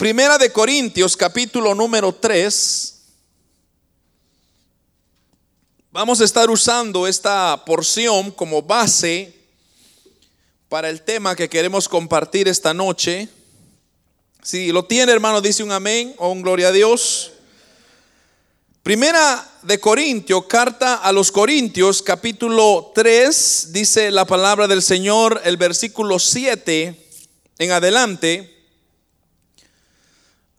Primera de Corintios, capítulo número 3. Vamos a estar usando esta porción como base para el tema que queremos compartir esta noche. Si lo tiene, hermano, dice un amén o un gloria a Dios. Primera de Corintios, carta a los Corintios, capítulo 3, dice la palabra del Señor, el versículo 7 en adelante.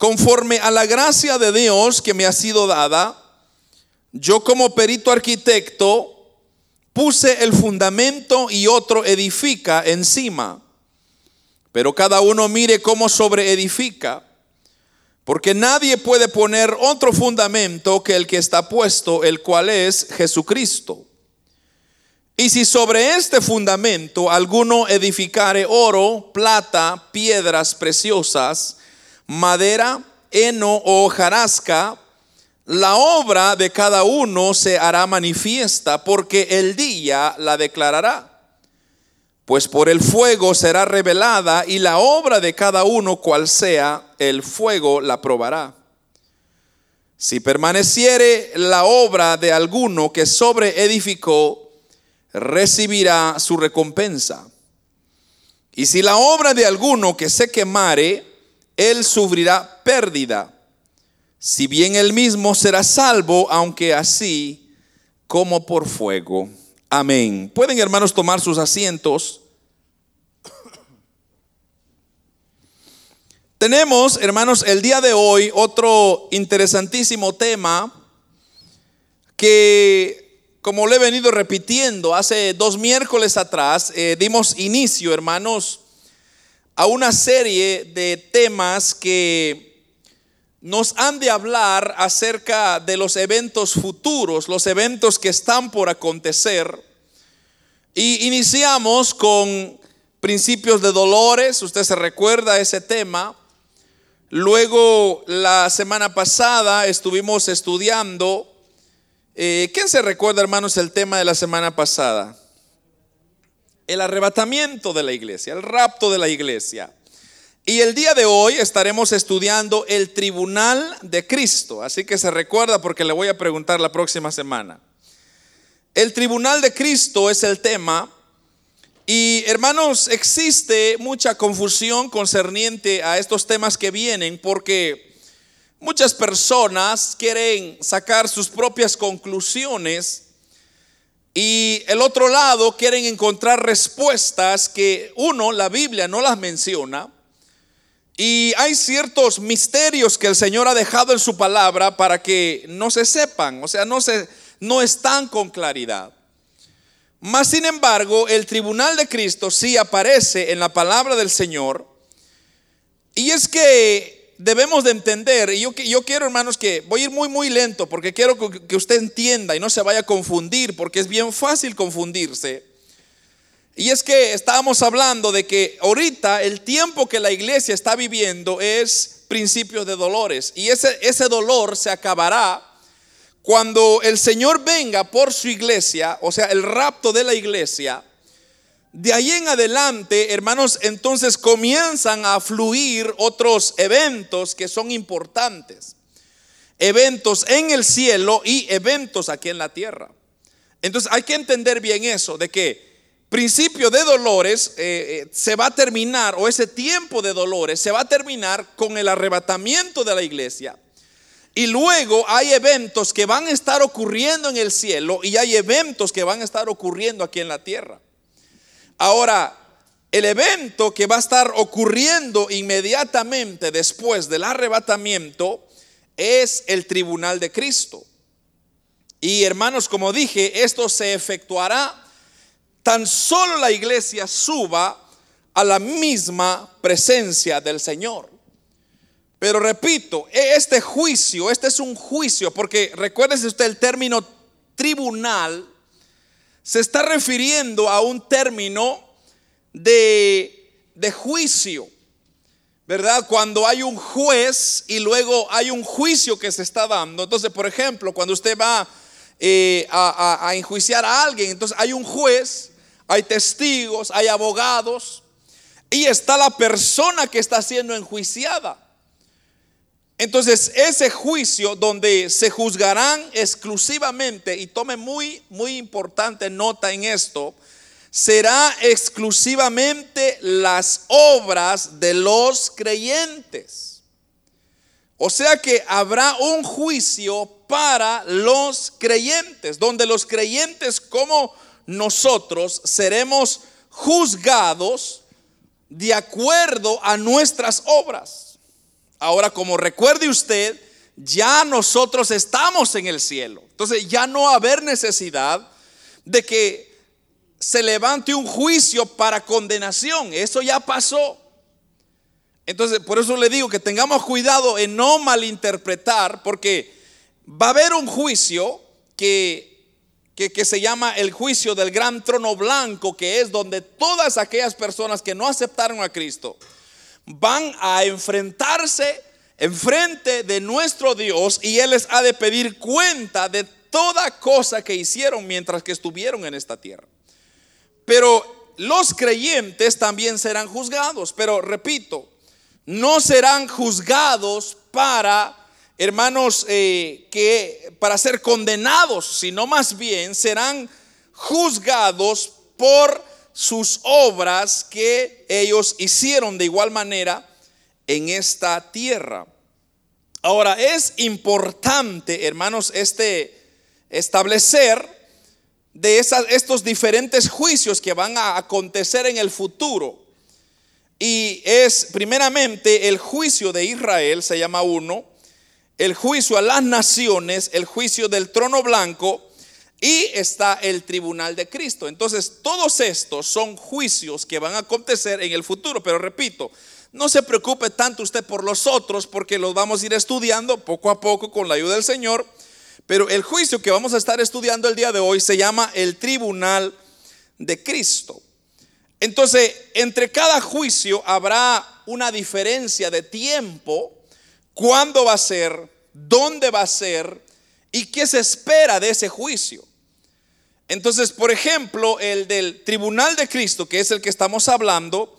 Conforme a la gracia de Dios que me ha sido dada, yo como perito arquitecto puse el fundamento y otro edifica encima. Pero cada uno mire cómo sobre edifica, porque nadie puede poner otro fundamento que el que está puesto, el cual es Jesucristo. Y si sobre este fundamento alguno edificare oro, plata, piedras preciosas, madera, heno o hojarasca, la obra de cada uno se hará manifiesta porque el día la declarará. Pues por el fuego será revelada y la obra de cada uno cual sea, el fuego la probará. Si permaneciere la obra de alguno que sobre edificó, recibirá su recompensa. Y si la obra de alguno que se quemare, él sufrirá pérdida, si bien él mismo será salvo, aunque así como por fuego. Amén. Pueden hermanos tomar sus asientos. Tenemos, hermanos, el día de hoy otro interesantísimo tema que, como le he venido repitiendo, hace dos miércoles atrás eh, dimos inicio, hermanos, a una serie de temas que nos han de hablar acerca de los eventos futuros, los eventos que están por acontecer. Y iniciamos con principios de dolores, usted se recuerda ese tema. Luego, la semana pasada estuvimos estudiando, eh, ¿quién se recuerda, hermanos, el tema de la semana pasada? El arrebatamiento de la iglesia, el rapto de la iglesia. Y el día de hoy estaremos estudiando el tribunal de Cristo. Así que se recuerda porque le voy a preguntar la próxima semana. El tribunal de Cristo es el tema. Y hermanos, existe mucha confusión concerniente a estos temas que vienen porque muchas personas quieren sacar sus propias conclusiones y el otro lado quieren encontrar respuestas que uno, la Biblia no las menciona. Y hay ciertos misterios que el Señor ha dejado en su palabra para que no se sepan, o sea, no, se, no están con claridad. Mas, sin embargo, el tribunal de Cristo sí aparece en la palabra del Señor. Y es que debemos de entender, y yo, quiero hermanos que voy a ir muy muy lento porque quiero que usted entienda y no se vaya a confundir porque es bien fácil confundirse. Y es que estábamos hablando de que ahorita el tiempo que la iglesia está viviendo es principios de dolores y ese, ese dolor se acabará cuando el Señor venga por su iglesia, o sea, el rapto de la iglesia de ahí en adelante, hermanos, entonces comienzan a fluir otros eventos que son importantes. Eventos en el cielo y eventos aquí en la tierra. Entonces hay que entender bien eso, de que principio de dolores eh, eh, se va a terminar, o ese tiempo de dolores se va a terminar con el arrebatamiento de la iglesia. Y luego hay eventos que van a estar ocurriendo en el cielo y hay eventos que van a estar ocurriendo aquí en la tierra. Ahora, el evento que va a estar ocurriendo inmediatamente después del arrebatamiento es el tribunal de Cristo. Y hermanos, como dije, esto se efectuará tan solo la iglesia suba a la misma presencia del Señor. Pero repito, e, este juicio, este es un juicio, porque recuérdese usted el término tribunal, se está refiriendo a un término de, de juicio, ¿verdad? Cuando hay un juez y luego hay un juicio que se está dando. Entonces, por ejemplo, cuando usted va eh, a, a enjuiciar a alguien, entonces hay un juez, hay testigos, hay abogados y está la persona que está siendo enjuiciada. Entonces, ese juicio donde se juzgarán exclusivamente, y tome muy, muy importante nota en esto, será exclusivamente las obras de los creyentes. O sea que habrá un juicio para los creyentes, donde los creyentes como nosotros seremos juzgados de acuerdo a nuestras obras. Ahora, como recuerde usted, ya nosotros estamos en el cielo. Entonces ya no va a haber necesidad de que se levante un juicio para condenación. Eso ya pasó. Entonces, por eso le digo que tengamos cuidado en no malinterpretar, porque va a haber un juicio que, que, que, se llama el juicio del gran trono blanco, que es donde todas aquellas personas que no aceptaron a Cristo, van a enfrentarse enfrente de nuestro Dios y Él les ha de pedir cuenta de toda cosa que hicieron mientras que estuvieron en esta tierra. Pero los creyentes también serán juzgados, pero repito, no serán juzgados para, hermanos, eh, que para ser condenados, sino más bien serán juzgados por sus obras que ellos hicieron de igual manera en esta tierra. Ahora, es importante, hermanos, este establecer de estos diferentes juicios que van a acontecer en el futuro. Y es primeramente el juicio de Israel, se llama uno, el juicio a las naciones, el juicio del trono blanco y está el tribunal de Cristo. Entonces, todos estos son juicios que van a acontecer en el futuro. Pero repito, no se preocupe tanto usted por los otros porque los vamos a ir estudiando poco a poco con la ayuda del Señor. Pero el juicio que vamos a estar estudiando el día de hoy se llama el tribunal de Cristo. Entonces, entre cada juicio habrá una diferencia de tiempo, cuándo va a ser, dónde va a ser y qué se espera de ese juicio. Entonces, por ejemplo, el del tribunal de Cristo, que es el que estamos hablando,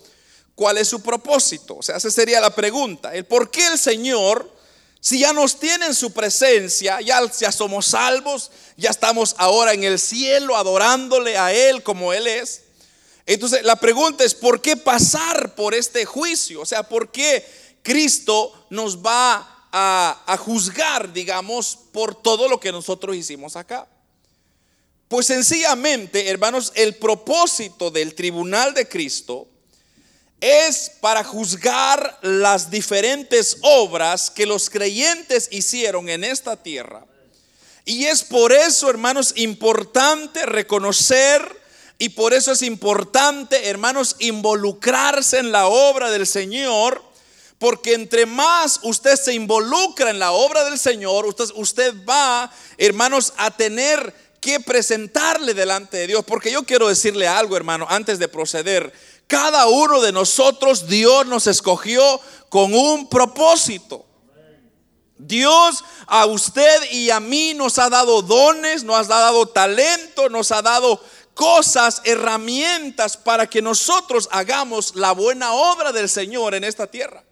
¿cuál es su propósito? O sea, esa sería la pregunta. El por qué el Señor, si ya nos tiene en su presencia, ya, ya somos salvos, ya estamos ahora en el cielo adorándole a Él como Él es. Entonces, la pregunta es, ¿por qué pasar por este juicio? O sea, ¿por qué Cristo nos va a, a juzgar, digamos, por todo lo que nosotros hicimos acá? Pues sencillamente, hermanos, el propósito del tribunal de Cristo es para juzgar las diferentes obras que los creyentes hicieron en esta tierra. Y es por eso, hermanos, importante reconocer y por eso es importante, hermanos, involucrarse en la obra del Señor. Porque entre más usted se involucra en la obra del Señor, usted, usted va, hermanos, a tener que presentarle delante de Dios. Porque yo quiero decirle algo, hermano, antes de proceder. Cada uno de nosotros Dios nos escogió con un propósito. Dios a usted y a mí nos ha dado dones, nos ha dado talento, nos ha dado cosas, herramientas para que nosotros hagamos la buena obra del Señor en esta tierra.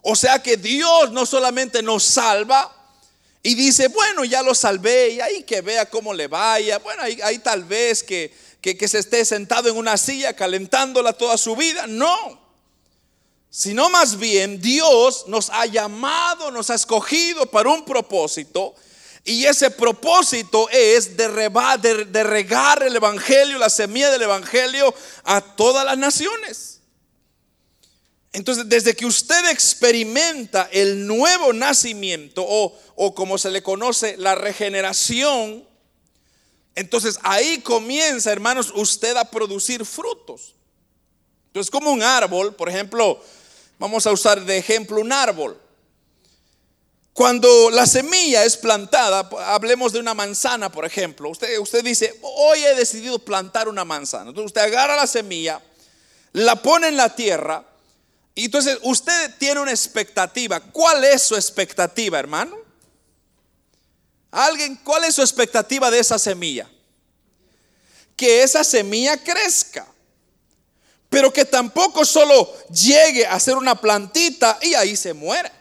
O sea que Dios no solamente nos salva, y dice, bueno, ya lo salvé y ahí que vea cómo le vaya. Bueno, ahí, tal vez que, que, se esté sentado en una silla calentándola toda su vida. No. Sino más bien Dios nos ha llamado, nos ha escogido para un propósito. Y ese propósito es de, de regar el Evangelio, la semilla del Evangelio a todas las naciones. Entonces, desde que usted experimenta el nuevo nacimiento o, o, como se le conoce, la regeneración, entonces ahí comienza, hermanos, usted a producir frutos. Entonces, como un árbol, por ejemplo, Vamos a usar de ejemplo un árbol. Cuando la semilla es plantada, hablemos de una manzana, por ejemplo. Usted, usted dice, hoy he decidido plantar una manzana. Entonces usted agarra la semilla, la pone en la tierra, y entonces usted tiene una expectativa. ¿Cuál es su expectativa, hermano? ¿Alguien, cuál es su expectativa de esa semilla? Que esa semilla crezca. Pero que tampoco solo llegue a ser una plantita y ahí se muera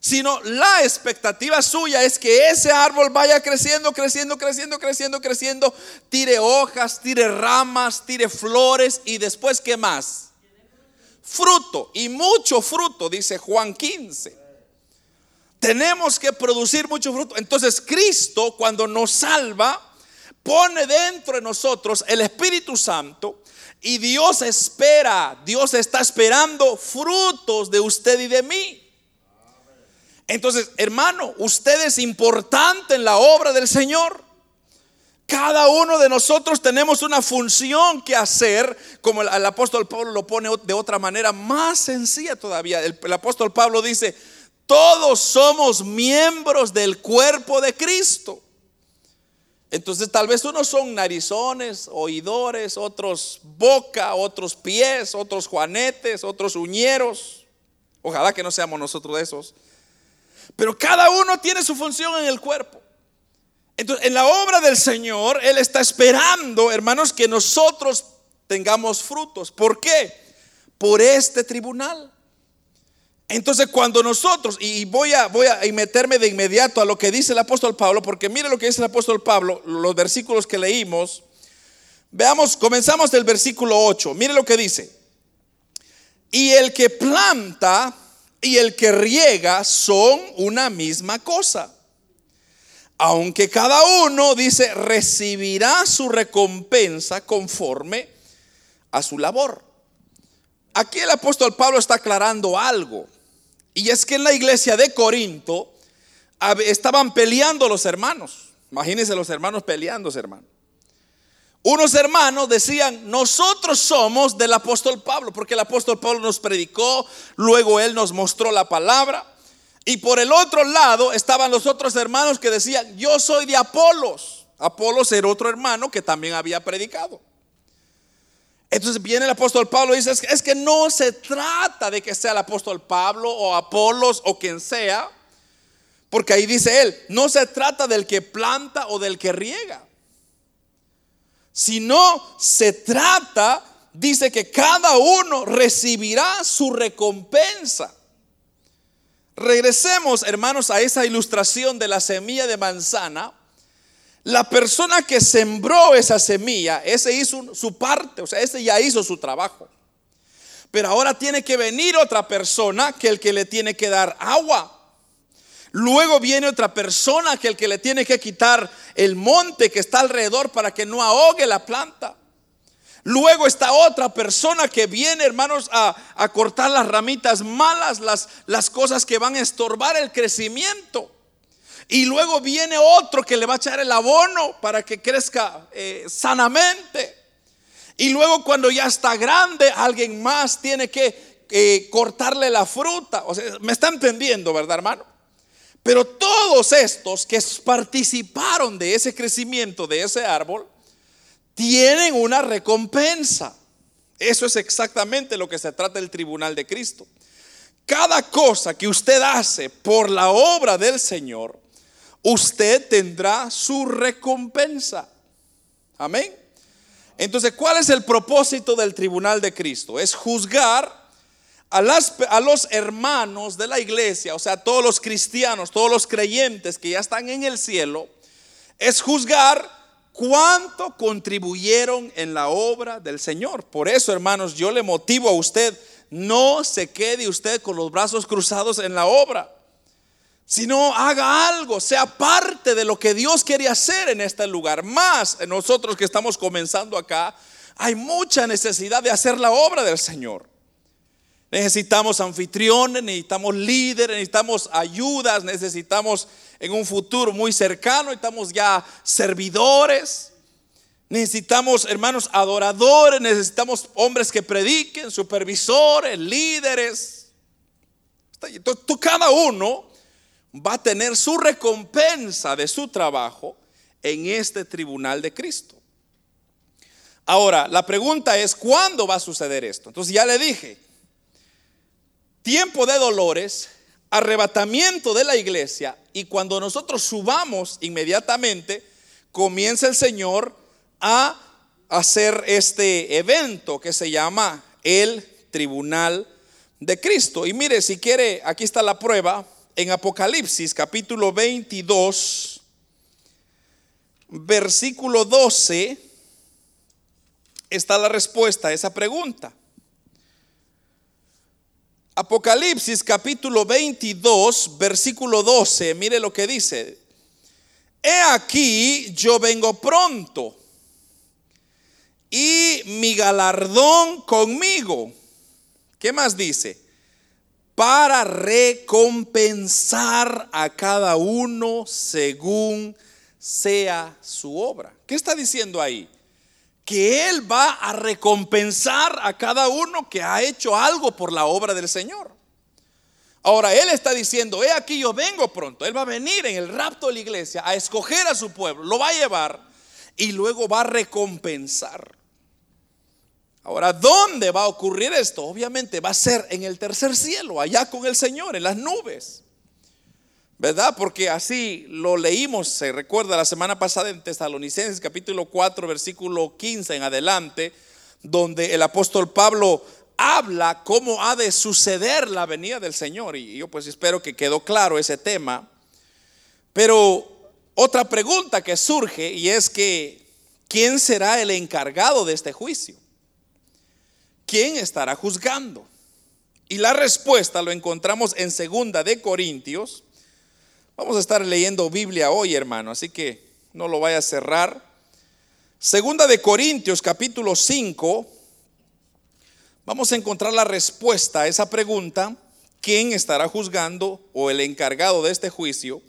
sino la expectativa suya es que ese árbol vaya creciendo, creciendo, creciendo, creciendo, creciendo, tire hojas, tire ramas, tire flores y después ¿qué más? Fruto y mucho fruto, dice Juan 15. Tenemos que producir mucho fruto. Entonces Cristo cuando nos salva, pone dentro de nosotros el Espíritu Santo y Dios espera, Dios está esperando frutos de usted y de mí. Entonces, hermano, usted es importante en la obra del Señor. Cada uno de nosotros tenemos una función que hacer, como el, apóstol Pablo lo pone de otra manera más sencilla todavía. El, apóstol Pablo dice, todos somos miembros del cuerpo de Cristo. Entonces tal vez unos son narizones, oidores, otros boca, otros pies, otros juanetes, otros uñeros. Ojalá que no seamos nosotros esos. Pero cada uno tiene su función en el cuerpo. Entonces, en la obra del Señor, Él está esperando, hermanos, que nosotros tengamos frutos. ¿Por qué? Por este tribunal. Entonces, cuando nosotros, y voy a, voy a meterme de inmediato a lo que dice el apóstol Pablo, porque mire lo que dice el apóstol Pablo, los versículos que leímos. Veamos, comenzamos del versículo 8. Mire lo que dice. Y el que planta y el que riega son una misma cosa. Aunque cada uno dice recibirá su recompensa conforme a su labor. Aquí el apóstol Pablo está aclarando algo. Y es que en la iglesia de Corinto estaban peleando los hermanos. Imagínense los hermanos peleándose, hermano. Unos hermanos decían, nosotros somos del apóstol Pablo, porque el apóstol Pablo nos predicó, luego él nos mostró la palabra. Y por el otro lado estaban los otros hermanos que decían, yo soy de Apolos. Apolos era otro hermano que también había predicado. Entonces viene el apóstol Pablo y dice, es que no se trata de que sea el apóstol Pablo o Apolos o quien sea, porque ahí dice él, no se trata del que planta o del que riega no se trata, dice que cada uno recibirá su recompensa. Regresemos, hermanos, a esa ilustración de la semilla de manzana. La persona que sembró esa semilla, ese hizo su parte, o sea, ese ya hizo su trabajo. Pero ahora tiene que venir otra persona que el que le tiene que dar agua. Luego viene otra persona que el que le tiene que quitar el monte que está alrededor para que no ahogue la planta. Luego está otra persona que viene, hermanos, a, cortar las ramitas malas, las, cosas que van a estorbar el crecimiento. Y luego viene otro que le va a echar el abono para que crezca eh, sanamente. Y luego cuando ya está grande, alguien más tiene que eh, cortarle la fruta. O sea, me está entendiendo, ¿verdad, hermano? Pero todos estos que participaron de ese crecimiento de ese árbol, tienen una recompensa. Eso es exactamente lo que se trata del tribunal de Cristo. Cada cosa que usted hace por la obra del Señor, usted tendrá su recompensa. Amén. Entonces, ¿cuál es el propósito del tribunal de Cristo? Es juzgar a, a, los hermanos de la iglesia, o sea, todos los cristianos, todos los creyentes que ya están en el cielo, es juzgar cuánto contribuyeron en la obra del Señor. Por eso, hermanos, yo le motivo a usted, no se quede usted con los brazos cruzados en la obra, sino haga algo, sea parte de lo que Dios quiere hacer en este lugar. Más nosotros que estamos comenzando acá, hay mucha necesidad de hacer la obra del Señor. Necesitamos anfitriones, necesitamos líderes, necesitamos ayudas, necesitamos en un futuro muy cercano, necesitamos ya servidores, necesitamos hermanos adoradores, necesitamos hombres que prediquen, supervisores, líderes. Entonces, cada uno va a tener su recompensa de su trabajo en este tribunal de Cristo. Ahora, la pregunta es, ¿cuándo va a suceder esto? Entonces ya le dije, tiempo de dolores, arrebatamiento de la iglesia y cuando nosotros subamos inmediatamente, comienza el Señor a hacer este evento que se llama el tribunal de Cristo. Y mire, si quiere, aquí está la prueba en Apocalipsis capítulo 22, versículo 12 está la respuesta a esa pregunta. Apocalipsis capítulo 22, versículo 12, mire lo que dice. He aquí, yo vengo pronto y mi galardón conmigo. ¿Qué más dice? Para recompensar a cada uno según sea su obra. ¿Qué está diciendo ahí? Que Él va a recompensar a cada uno que ha hecho algo por la obra del Señor. Ahora, Él está diciendo, he aquí yo vengo pronto. Él va a venir en el rapto de la iglesia a escoger a su pueblo, lo va a llevar y luego va a recompensar. Ahora, ¿dónde va a ocurrir esto? Obviamente va a ser en el tercer cielo, allá con el Señor, en las nubes. ¿Verdad? Porque así lo leímos, se recuerda la semana pasada en Tesalonicenses capítulo 4, versículo 15 en adelante, donde el apóstol Pablo habla cómo ha de suceder la venida del Señor. Y yo pues espero que quedó claro ese tema. Pero otra pregunta que surge y es que, ¿quién será el encargado de este juicio? ¿Quién estará juzgando? Y la respuesta lo encontramos en segunda de Corintios Vamos a estar leyendo Biblia hoy, hermano, así que no lo vaya a cerrar. Segunda de Corintios, capítulo 5. Vamos a encontrar la respuesta a esa pregunta. ¿Quién estará juzgando o el encargado de este juicio?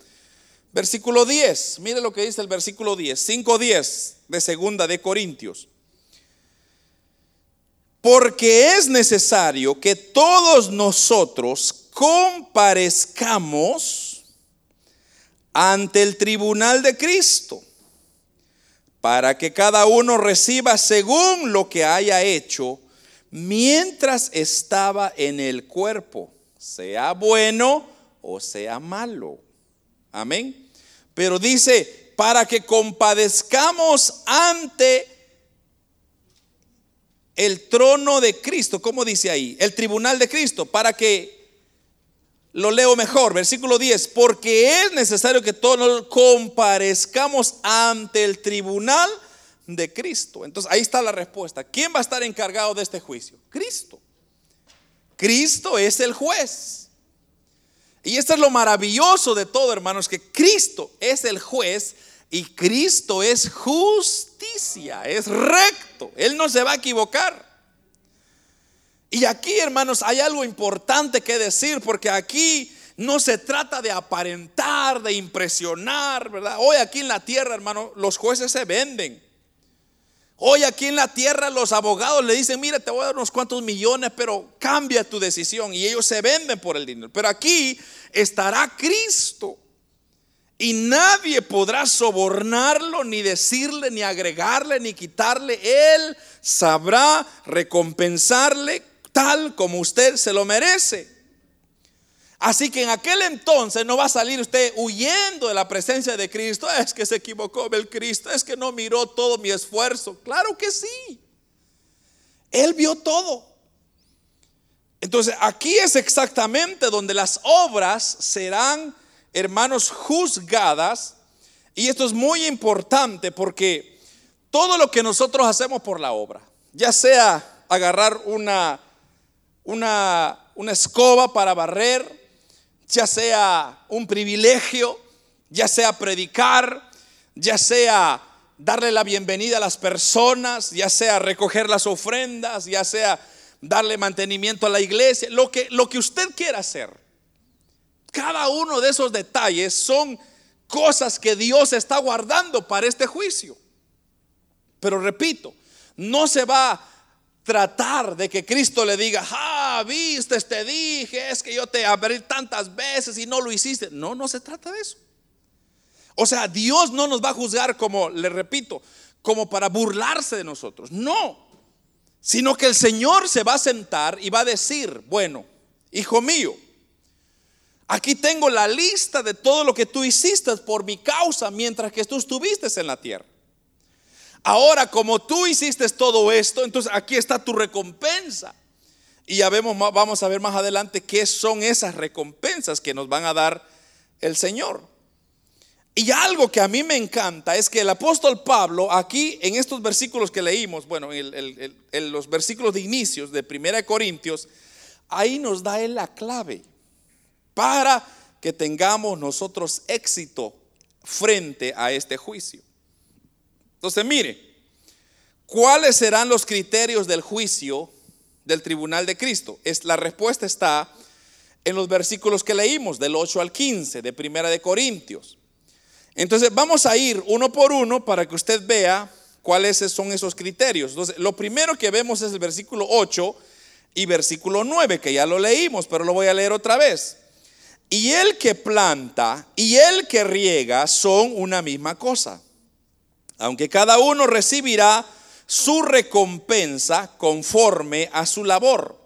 Versículo 10. Mire lo que dice el versículo 10. 5.10 de Segunda de Corintios. Porque es necesario que todos nosotros comparezcamos ante el tribunal de Cristo, para que cada uno reciba según lo que haya hecho mientras estaba en el cuerpo, sea bueno o sea malo. Amén. Pero dice, para que compadezcamos ante el trono de Cristo, ¿cómo dice ahí? El tribunal de Cristo, para que lo leo mejor, versículo 10, porque es necesario que todos comparezcamos ante el tribunal de Cristo. Entonces ahí está la respuesta. ¿Quién va a estar encargado de este juicio? Cristo. Cristo es el juez. Y esto es lo maravilloso de todo, hermanos, que Cristo es el juez y Cristo es justicia, es recto. Él no se va a equivocar. Y aquí, hermanos, hay algo importante que decir, porque aquí no se trata de aparentar, de impresionar, ¿verdad? Hoy aquí en la tierra, hermano, los jueces se venden. Hoy aquí en la tierra los abogados le dicen, mira, te voy a dar unos cuantos millones, pero cambia tu decisión. Y ellos se venden por el dinero. Pero aquí estará Cristo. Y nadie podrá sobornarlo, ni decirle, ni agregarle, ni quitarle. Él sabrá recompensarle tal como usted se lo merece. Así que en aquel entonces no va a salir usted huyendo de la presencia de Cristo. Es que se equivocó el Cristo, es que no miró todo mi esfuerzo. Claro que sí. Él vio todo. Entonces aquí es exactamente donde las obras serán, hermanos, juzgadas. Y esto es muy importante porque todo lo que nosotros hacemos por la obra, ya sea agarrar una una, escoba para barrer, ya sea un privilegio, ya sea predicar, ya sea darle la bienvenida a las personas, ya sea recoger las ofrendas, ya sea darle mantenimiento a la iglesia, lo que, lo que usted quiera hacer. Cada uno de esos detalles son cosas que Dios está guardando para este juicio. Pero repito, no se va tratar de que Cristo le diga, ah, viste, te dije, es que yo te abrí tantas veces y no lo hiciste. No, no se trata de eso. O sea, Dios no nos va a juzgar como, le repito, como para burlarse de nosotros. No, sino que el Señor se va a sentar y va a decir, bueno, hijo mío, aquí tengo la lista de todo lo que tú hiciste por mi causa mientras que tú estuviste en la tierra. Ahora, como tú hiciste todo esto, entonces aquí está tu recompensa. Y ya vemos, vamos a ver más adelante qué son esas recompensas que nos van a dar el Señor. Y algo que a mí me encanta es que el apóstol Pablo, aquí en estos versículos que leímos, bueno, en, los versículos de inicios de 1 Corintios, ahí nos da él la clave para que tengamos nosotros éxito frente a este juicio. Entonces, mire, ¿cuáles serán los criterios del juicio del tribunal de Cristo? Es, la respuesta está en los versículos que leímos, del 8 al 15 de Primera de Corintios. Entonces, vamos a ir uno por uno para que usted vea cuáles son esos criterios. Entonces, lo primero que vemos es el versículo 8 y versículo 9, que ya lo leímos, pero lo voy a leer otra vez. Y el que planta y el que riega son una misma cosa aunque cada uno recibirá su recompensa conforme a su labor.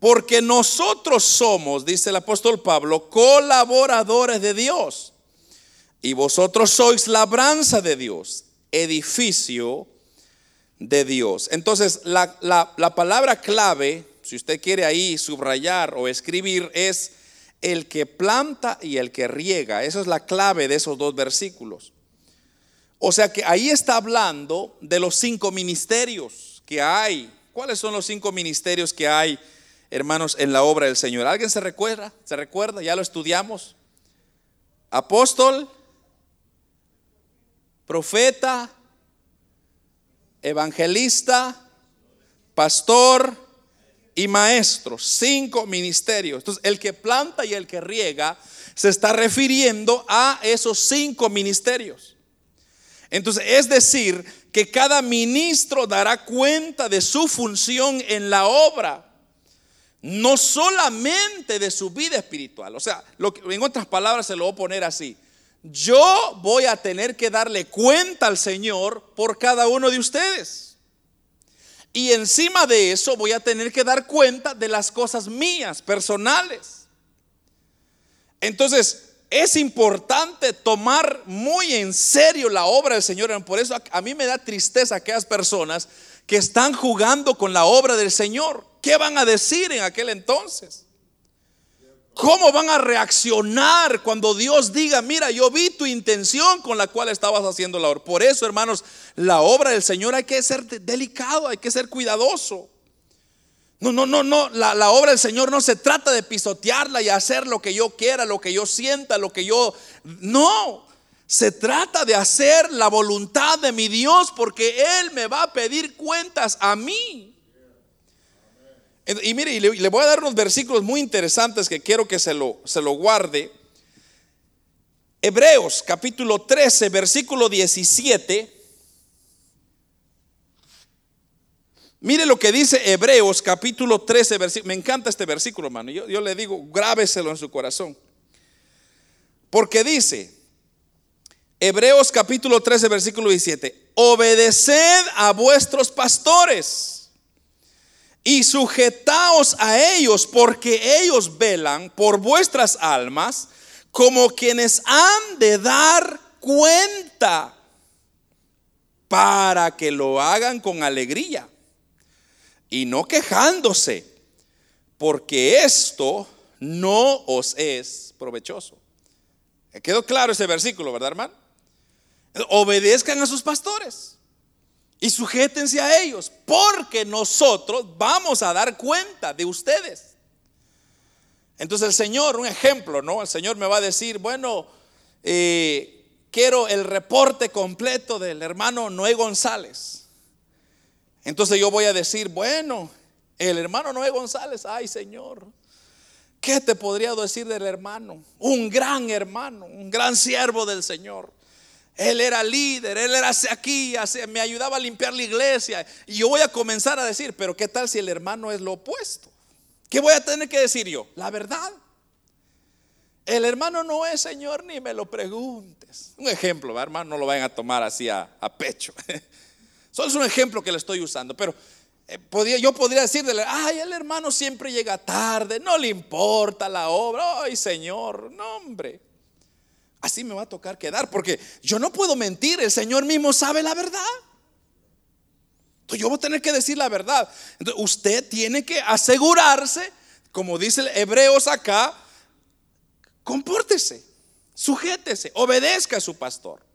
Porque nosotros somos, dice el apóstol Pablo, colaboradores de Dios. Y vosotros sois labranza de Dios, edificio de Dios. Entonces, la, la palabra clave, si usted quiere ahí subrayar o escribir, es el que planta y el que riega. Esa es la clave de esos dos versículos. O sea que ahí está hablando de los cinco ministerios que hay. ¿Cuáles son los cinco ministerios que hay, hermanos, en la obra del Señor? ¿Alguien se recuerda? ¿Se recuerda? Ya lo estudiamos. Apóstol, profeta, evangelista, pastor y maestro. Cinco ministerios. Entonces, el que planta y el que riega se está refiriendo a esos cinco ministerios. Entonces, es decir, que cada ministro dará cuenta de su función en la obra, no solamente de su vida espiritual. O sea, lo que, en otras palabras se lo voy a poner así. Yo voy a tener que darle cuenta al Señor por cada uno de ustedes. Y encima de eso voy a tener que dar cuenta de las cosas mías, personales. Entonces, es importante tomar muy en serio la obra del Señor. Por eso a mí me da tristeza aquellas personas que están jugando con la obra del Señor. ¿Qué van a decir en aquel entonces? ¿Cómo van a reaccionar cuando Dios diga, mira, yo vi tu intención con la cual estabas haciendo la obra? Por eso, hermanos, la obra del Señor hay que ser delicado, hay que ser cuidadoso. No, no, no, no. La, obra del Señor no se trata de pisotearla y hacer lo que yo quiera, lo que yo sienta, lo que yo... No. Se trata de hacer la voluntad de mi Dios porque Él me va a pedir cuentas a mí. Y mire, le, voy a dar unos versículos muy interesantes que quiero que se lo, se lo guarde. Hebreos capítulo 13, versículo 17 Mire lo que dice Hebreos capítulo 13, versículo. Me encanta este versículo, hermano. Yo, yo le digo, grábeselo en su corazón. Porque dice, Hebreos capítulo 13, versículo 17, obedeced a vuestros pastores y sujetaos a ellos porque ellos velan por vuestras almas como quienes han de dar cuenta para que lo hagan con alegría y no quejándose, porque esto no os es provechoso. ¿Quedó claro ese versículo, verdad, hermano? Obedezcan a sus pastores y sujétense a ellos, porque nosotros vamos a dar cuenta de ustedes. Entonces el Señor, un ejemplo, ¿no? El Señor me va a decir, bueno, eh, quiero el reporte completo del hermano Noé González. Entonces yo voy a decir, bueno, el hermano Noé González, ay Señor, ¿qué te podría decir del hermano? Un gran hermano, un gran siervo del Señor. Él era líder, él era aquí, me ayudaba a limpiar la iglesia. Y yo voy a comenzar a decir, pero ¿qué tal si el hermano es lo opuesto? ¿Qué voy a tener que decir yo? La verdad. El hermano no es Señor, ni me lo preguntes. Un ejemplo, hermano, no lo vayan a tomar así a, pecho. Solo es un ejemplo que le estoy usando, pero eh, yo podría decirle, ay, el hermano siempre llega tarde, no le importa la obra, ay, Señor, no, hombre. Así me va a tocar quedar, porque yo no puedo mentir, el Señor mismo sabe la verdad. Entonces yo voy a tener que decir la verdad. Entonces usted tiene que asegurarse, como dice Hebreos acá, compórtese, sujétese, obedezca a su pastor.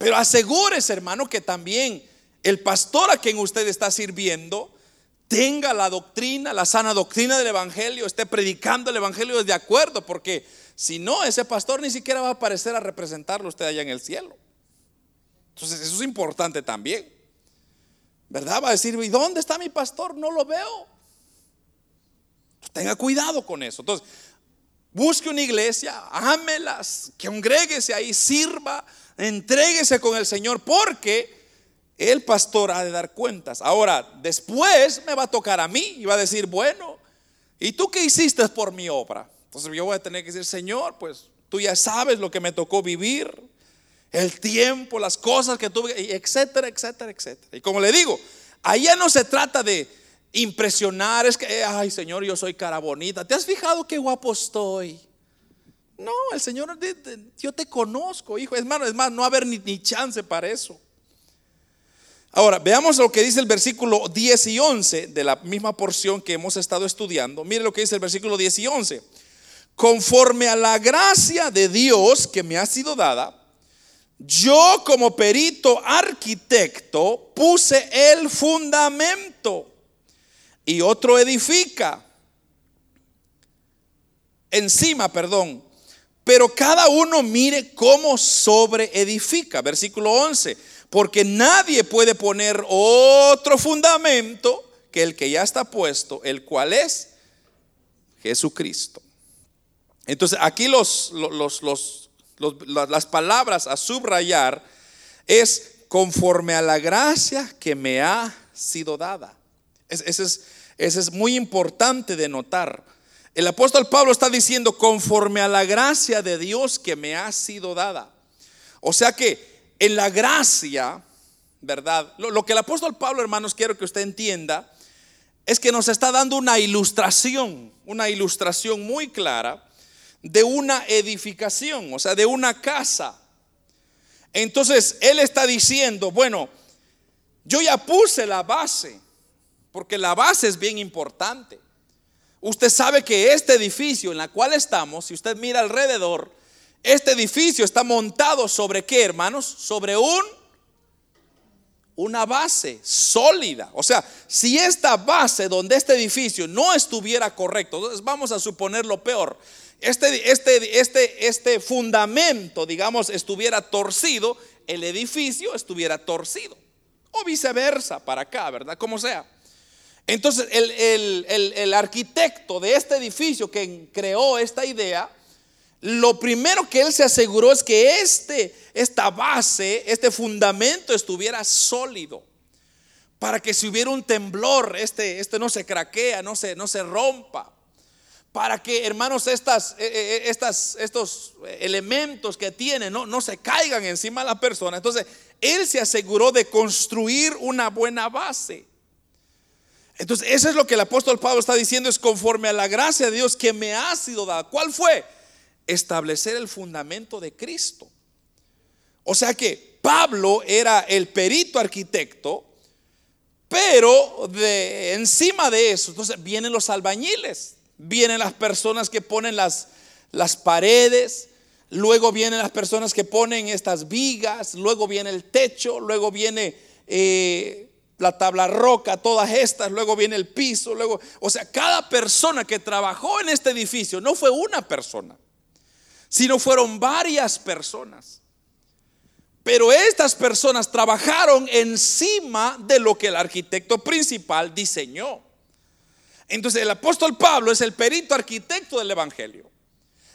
Pero asegúrese, hermano, que también el pastor a quien usted está sirviendo tenga la doctrina, la sana doctrina del Evangelio, esté predicando el Evangelio de acuerdo, porque si no, ese pastor ni siquiera va a aparecer a representarlo usted allá en el cielo. Entonces, eso es importante también. ¿Verdad? Va a decir, ¿y dónde está mi pastor? No lo veo. Tenga cuidado con eso. Entonces, busque una iglesia, ámelas, que congréguese ahí, sirva, entréguese con el Señor, porque el pastor ha de dar cuentas. Ahora, después me va a tocar a mí y va a decir, bueno, ¿y tú qué hiciste por mi obra? Entonces yo voy a tener que decir, Señor, pues tú ya sabes lo que me tocó vivir, el tiempo, las cosas que tuve, etcétera, etcétera, etcétera. Y como le digo, allá no se trata de impresionar, es que, ay Señor, yo soy cara bonita. ¿Te has fijado qué guapo estoy? No, el Señor, yo te conozco, hijo. Es más, es más, no va a haber ni, ni chance para eso. Ahora, veamos lo que dice el versículo 10 y 11 de la misma porción que hemos estado estudiando. Mire lo que dice el versículo 10 y 11. Conforme a la gracia de Dios que me ha sido dada, yo como perito arquitecto puse el fundamento y otro edifica. Encima, perdón. Pero cada uno mire cómo sobre edifica. Versículo 11 porque nadie puede poner otro fundamento que el que ya está puesto, el cual es Jesucristo. Entonces aquí los, las palabras a subrayar es conforme a la gracia que me ha sido dada. Ese es, es muy importante de notar. El apóstol Pablo está diciendo conforme a la gracia de Dios que me ha sido dada. O sea que en la gracia, ¿verdad? Lo, que el apóstol Pablo, hermanos, quiero que usted entienda, es que nos está dando una ilustración, una ilustración muy clara de una edificación, o sea, de una casa. Entonces, él está diciendo, bueno, yo ya puse la base, porque la base es bien importante. Usted sabe que este edificio en el cual estamos, si usted mira alrededor, este edificio está montado sobre qué, hermanos? Sobre un una base sólida. O sea, si esta base donde este edificio no estuviera correcto, entonces vamos a suponer lo peor. Este, este, este, este fundamento, digamos, estuviera torcido, el edificio estuviera torcido. O viceversa, para acá, ¿verdad? Como sea. Entonces, el, el arquitecto de este edificio que creó esta idea, lo primero que él se aseguró es que este, esta base, este fundamento estuviera sólido. Para que si hubiera un temblor, este, este no se craquea, no se, no se rompa. Para que, hermanos, estas, eh, eh, eh, estas, estos elementos que tiene no, no se caigan encima de la persona. Entonces, él se aseguró de construir una buena base. Entonces, eso es lo que el apóstol Pablo está diciendo, es conforme a la gracia de Dios que me ha sido dada. ¿Cuál fue? establecer el fundamento de Cristo. O sea que Pablo era el perito arquitecto, pero de, encima de eso, entonces vienen los albañiles, vienen las personas que ponen las, las paredes, luego vienen las personas que ponen estas vigas, luego viene el techo, luego viene eh, la tabla roca, todas estas, luego viene el piso, luego, o sea, cada persona que trabajó en este edificio no fue una persona sino fueron varias personas. Pero estas personas trabajaron encima de lo que el arquitecto principal diseñó. Entonces el apóstol Pablo es el perito arquitecto del Evangelio.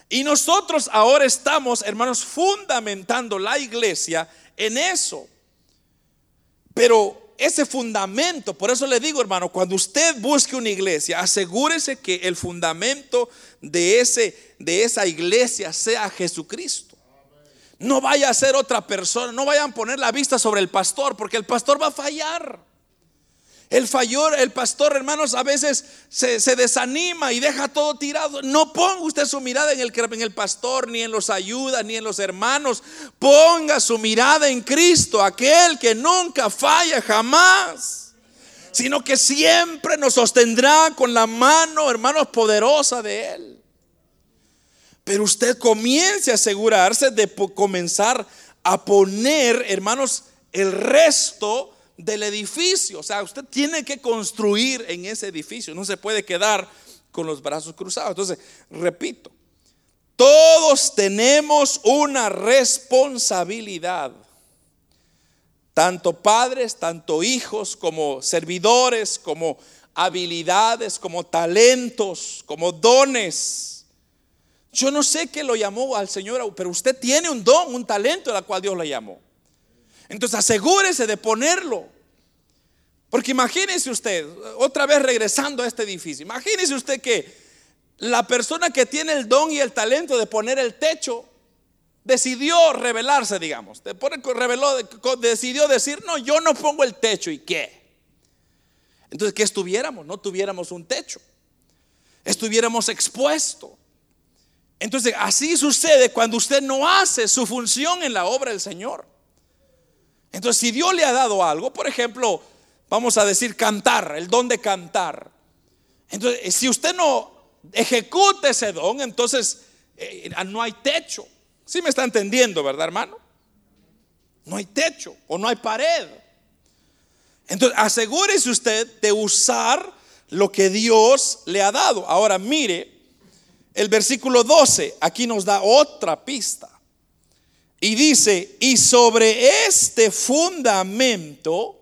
Y nosotros ahora estamos, hermanos, fundamentando la iglesia en eso. Pero ese fundamento, por eso le digo, hermano, cuando usted busque una iglesia, asegúrese que el fundamento de, ese, de esa iglesia sea Jesucristo. No vaya a ser otra persona, no vayan a poner la vista sobre el pastor, porque el pastor va a fallar. El fallor, el pastor, hermanos, a veces se, desanima y deja todo tirado. No ponga usted su mirada en el, en el pastor, ni en los ayudas, ni en los hermanos. Ponga su mirada en Cristo, aquel que nunca falla jamás, sino que siempre nos sostendrá con la mano, hermanos, poderosa de Él. Pero usted comience a asegurarse de comenzar a poner, hermanos, el resto del edificio. O sea, usted tiene que construir en ese edificio. No se puede quedar con los brazos cruzados. Entonces, repito, todos tenemos una responsabilidad. Tanto padres, tanto hijos, como servidores, como habilidades, como talentos, como dones. Yo no sé qué lo llamó al Señor, pero usted tiene un don, un talento al cual Dios le llamó. Entonces asegúrese de ponerlo. Porque imagínese usted, otra vez regresando a este edificio, imagínese usted que la persona que tiene el don y el talento de poner el techo decidió rebelarse, digamos. Reveló, decidió decir, no, yo no pongo el techo y qué. Entonces, ¿qué estuviéramos? No tuviéramos un techo. Estuviéramos expuestos. Entonces, así sucede cuando usted no hace su función en la obra del Señor. Entonces, si Dios le ha dado algo, por ejemplo, vamos a decir cantar, el don de cantar. Entonces, si usted no ejecuta ese don, entonces eh, no hay techo. ¿Sí me está entendiendo, verdad, hermano? No hay techo o no hay pared. Entonces, asegúrese usted de usar lo que Dios le ha dado. Ahora, mire, el versículo 12 aquí nos da otra pista. Y dice, y sobre este fundamento,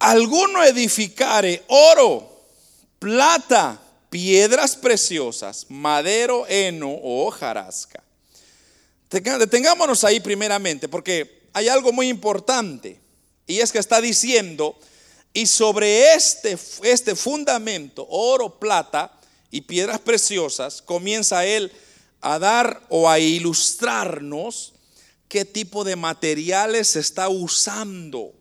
alguno edificare oro, plata, piedras preciosas, madero, heno o hojarasca. Detengámonos ahí primeramente, porque hay algo muy importante, y es que está diciendo, y sobre este, este fundamento, oro, plata y piedras preciosas, comienza él a dar o a ilustrarnos qué tipo de materiales se está usando.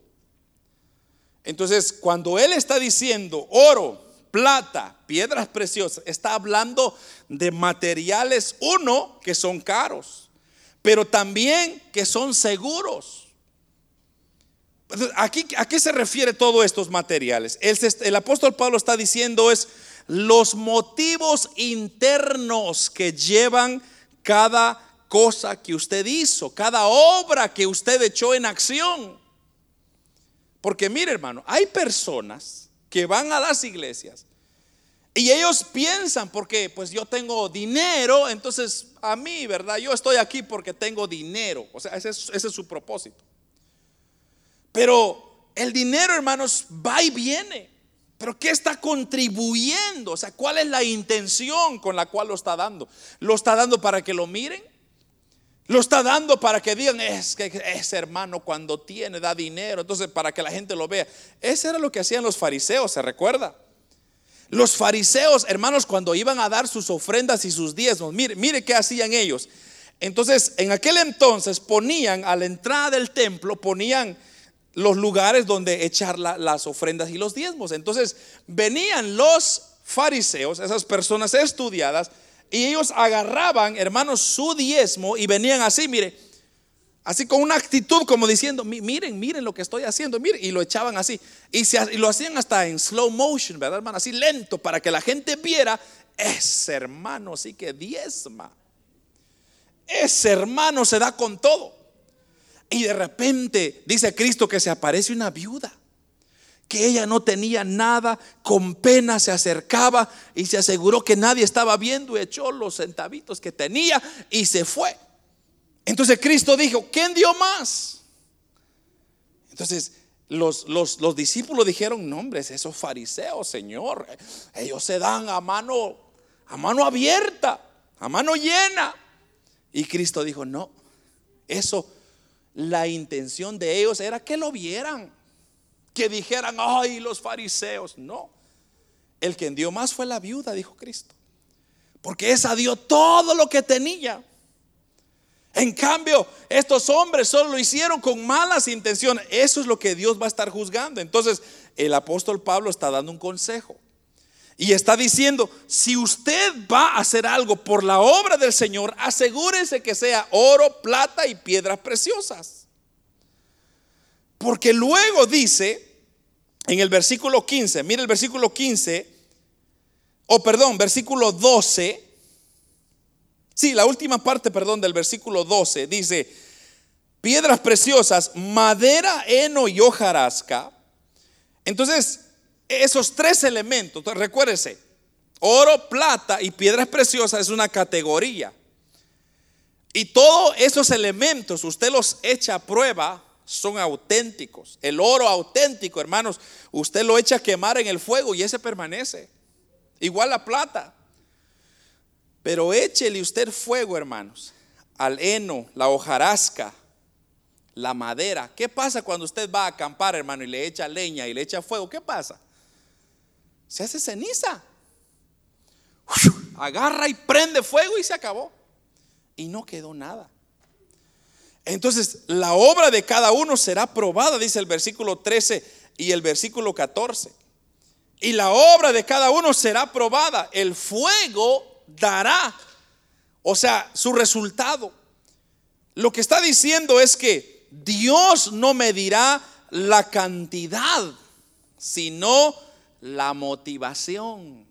Entonces, cuando Él está diciendo oro, plata, piedras preciosas, está hablando de materiales, uno, que son caros, pero también que son seguros. Aquí, ¿A qué se refiere todos estos materiales? El, el apóstol Pablo está diciendo es, los motivos internos que llevan cada cosa que usted hizo, cada obra que usted echó en acción. Porque mire hermano, hay personas que van a las iglesias y ellos piensan, porque pues yo tengo dinero, entonces a mí, ¿verdad? Yo estoy aquí porque tengo dinero. O sea, ese es, ese es su propósito. Pero el dinero, hermanos, va y viene. Pero ¿qué está contribuyendo? O sea, ¿cuál es la intención con la cual lo está dando? ¿Lo está dando para que lo miren? ¿Lo está dando para que digan, es que ese hermano cuando tiene da dinero, entonces para que la gente lo vea? Ese era lo que hacían los fariseos, ¿se recuerda? Los fariseos, hermanos, cuando iban a dar sus ofrendas y sus diezmos, mire, mire qué hacían ellos. Entonces, en aquel entonces ponían a la entrada del templo, ponían los lugares donde echar las ofrendas y los diezmos. Entonces venían los fariseos, esas personas estudiadas, y ellos agarraban, hermanos, su diezmo y venían así, mire, así con una actitud como diciendo, miren, miren lo que estoy haciendo, miren, y lo echaban así, y, y lo hacían hasta en slow motion, ¿verdad, hermano? Así lento, para que la gente viera, ese hermano sí que diezma, ese hermano se da con todo. Y de repente dice Cristo que se aparece una viuda, que ella no tenía nada, con pena se acercaba y se aseguró que nadie estaba viendo, echó los centavitos que tenía y se fue. Entonces Cristo dijo, ¿quién dio más? Entonces los, los, los discípulos dijeron, no hombre, esos fariseos, Señor, ellos se dan a mano, a mano abierta. a mano llena. Y Cristo dijo, no, eso, la intención de ellos era que lo vieran, que dijeran, ay, los fariseos. No, el que dio más fue la viuda, dijo Cristo. Porque esa dio todo lo que tenía. En cambio, estos hombres solo lo hicieron con malas intenciones. Eso es lo que Dios va a estar juzgando. Entonces, el apóstol Pablo está dando un consejo. Y está diciendo, si usted va a hacer algo por la obra del Señor, asegúrese que sea oro, plata y piedras preciosas. Porque luego dice en el versículo 15, mire el versículo 15, o perdón, versículo 12, Sí, la última parte, perdón, del versículo 12 dice, piedras preciosas, madera, heno y hojarasca. Entonces, esos tres elementos, recuérdese, oro, plata y piedras preciosas es una categoría. Y todos esos elementos, usted los echa a prueba, son auténticos. El oro auténtico, hermanos, usted lo echa a quemar en el fuego y ese permanece. Igual la plata. Pero échele usted fuego, hermanos, al heno, la hojarasca, la madera. ¿Qué pasa cuando usted va a acampar, hermano, y le echa leña y le echa fuego? ¿Qué pasa? Se hace ceniza. Agarra y prende fuego y se acabó. Y no quedó nada. Entonces, la obra de cada uno será probada, dice el versículo 13 y el versículo 14. Y la obra de cada uno será probada. El fuego dará, o sea, su resultado. Lo que está diciendo es que Dios no medirá la cantidad, sino la motivación.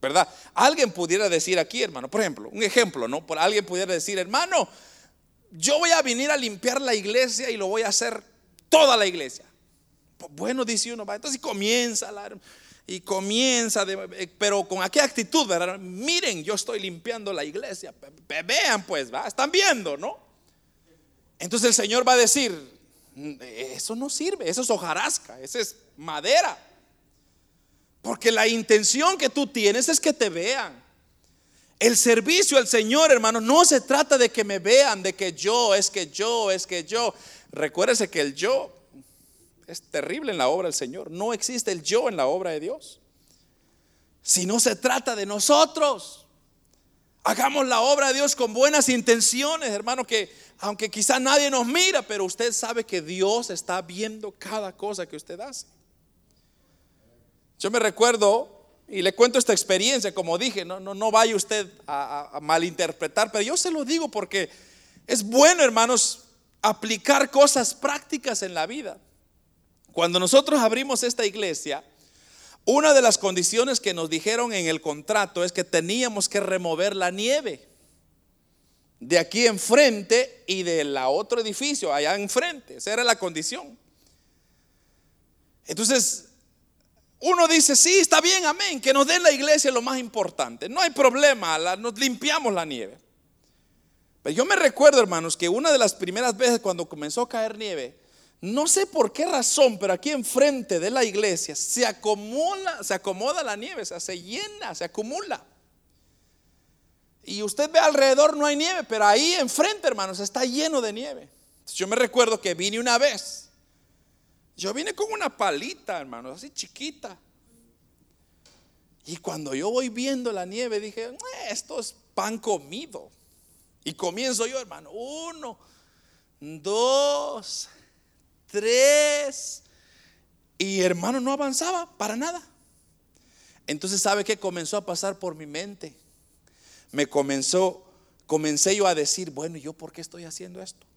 ¿Verdad? Alguien pudiera decir aquí, hermano, por ejemplo, un ejemplo, ¿no? Por alguien pudiera decir, hermano, yo voy a venir a limpiar la iglesia y lo voy a hacer toda la iglesia. Bueno, dice uno, va, entonces comienza la, y comienza, eh, pero con qué actitud, ¿verdad? Miren, yo estoy limpiando la iglesia. Vean pues, ¿va? Están viendo, ¿no? Entonces el Señor va a decir, eso no sirve, eso es hojarasca, eso es madera. Porque la intención que tú tienes es que te vean. El servicio al Señor, hermano, no se trata de que me vean, de que yo, es que yo, es que yo. Recuérdese que el yo es terrible en la obra del Señor. No existe el yo en la obra de Dios. Si no se trata de nosotros, hagamos la obra de Dios con buenas intenciones, hermano, que aunque quizá nadie nos mira, pero usted sabe que Dios está viendo cada cosa que usted hace. Yo me recuerdo y le cuento esta experiencia, como dije, no, no, no vaya usted a, a malinterpretar, pero yo se lo digo porque es bueno, hermanos, aplicar cosas prácticas en la vida. Cuando nosotros abrimos esta iglesia, una de las condiciones que nos dijeron en el contrato es que teníamos que remover la nieve de aquí enfrente y de la otro edificio allá enfrente. Esa era la condición. Entonces, uno dice, sí, está bien, amén, que nos den la iglesia lo más importante. No hay problema, nos limpiamos la nieve. Pero yo me recuerdo, hermanos, que una de las primeras veces cuando comenzó a caer nieve, no sé por qué razón, pero aquí enfrente de la iglesia se acumula, se acomoda la nieve, se llena, se acumula. Y usted ve alrededor no hay nieve, pero ahí enfrente, hermanos, está lleno de nieve. Yo me recuerdo que vine una vez. Yo vine con una palita, hermanos, así chiquita. Y cuando yo voy viendo la nieve, dije, eh, esto es pan comido. Y comienzo yo, hermano, uno, dos, tres. Y hermano, no avanzaba para nada. Entonces, ¿sabe qué comenzó a pasar por mi mente? Me comenzó, comencé yo a decir, bueno, ¿yo por qué estoy haciendo esto?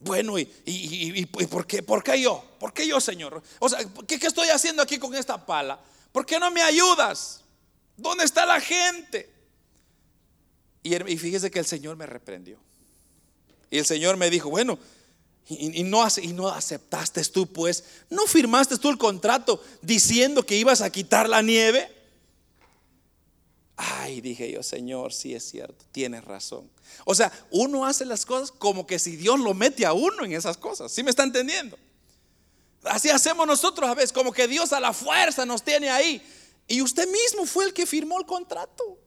Bueno, ¿y, y, por, qué, por qué yo? ¿Por qué yo, Señor? O sea, ¿qué, ¿qué estoy haciendo aquí con esta pala? ¿Por qué no me ayudas? ¿Dónde está la gente? Y, y fíjese que el Señor me reprendió. Y el Señor me dijo, bueno, y, no, y no aceptaste tú, pues, no firmaste tú el contrato diciendo que ibas a quitar la nieve. Ay, dije yo, Señor, sí es cierto, tienes razón. O sea, uno hace las cosas como que si Dios lo mete a uno en esas cosas. ¿Sí me está entendiendo? Así hacemos nosotros a veces, como que Dios a la fuerza nos tiene ahí. Y usted mismo fue el que firmó el contrato.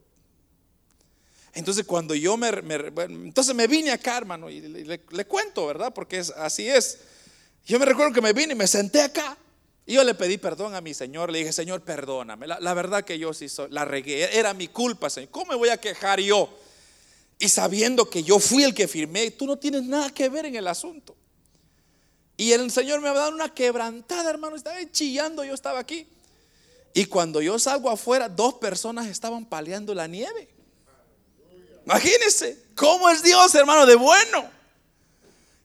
Entonces cuando yo me, entonces me vine acá, hermano, y le, cuento, ¿verdad? Porque es, así es. Yo me recuerdo que me vine y me senté acá. Y yo le pedí perdón a mi Señor, le dije, Señor, perdóname. La, verdad que yo sí soy, la regué, era mi culpa, Señor. ¿Cómo me voy a quejar yo? Y sabiendo que yo fui el que firmé, tú no tienes nada que ver en el asunto. Y el Señor me ha dado una quebrantada, hermano. Estaba chillando, yo estaba aquí. Y cuando yo salgo afuera, dos personas estaban paleando la nieve. Imagínense, ¿cómo es Dios, hermano, de bueno?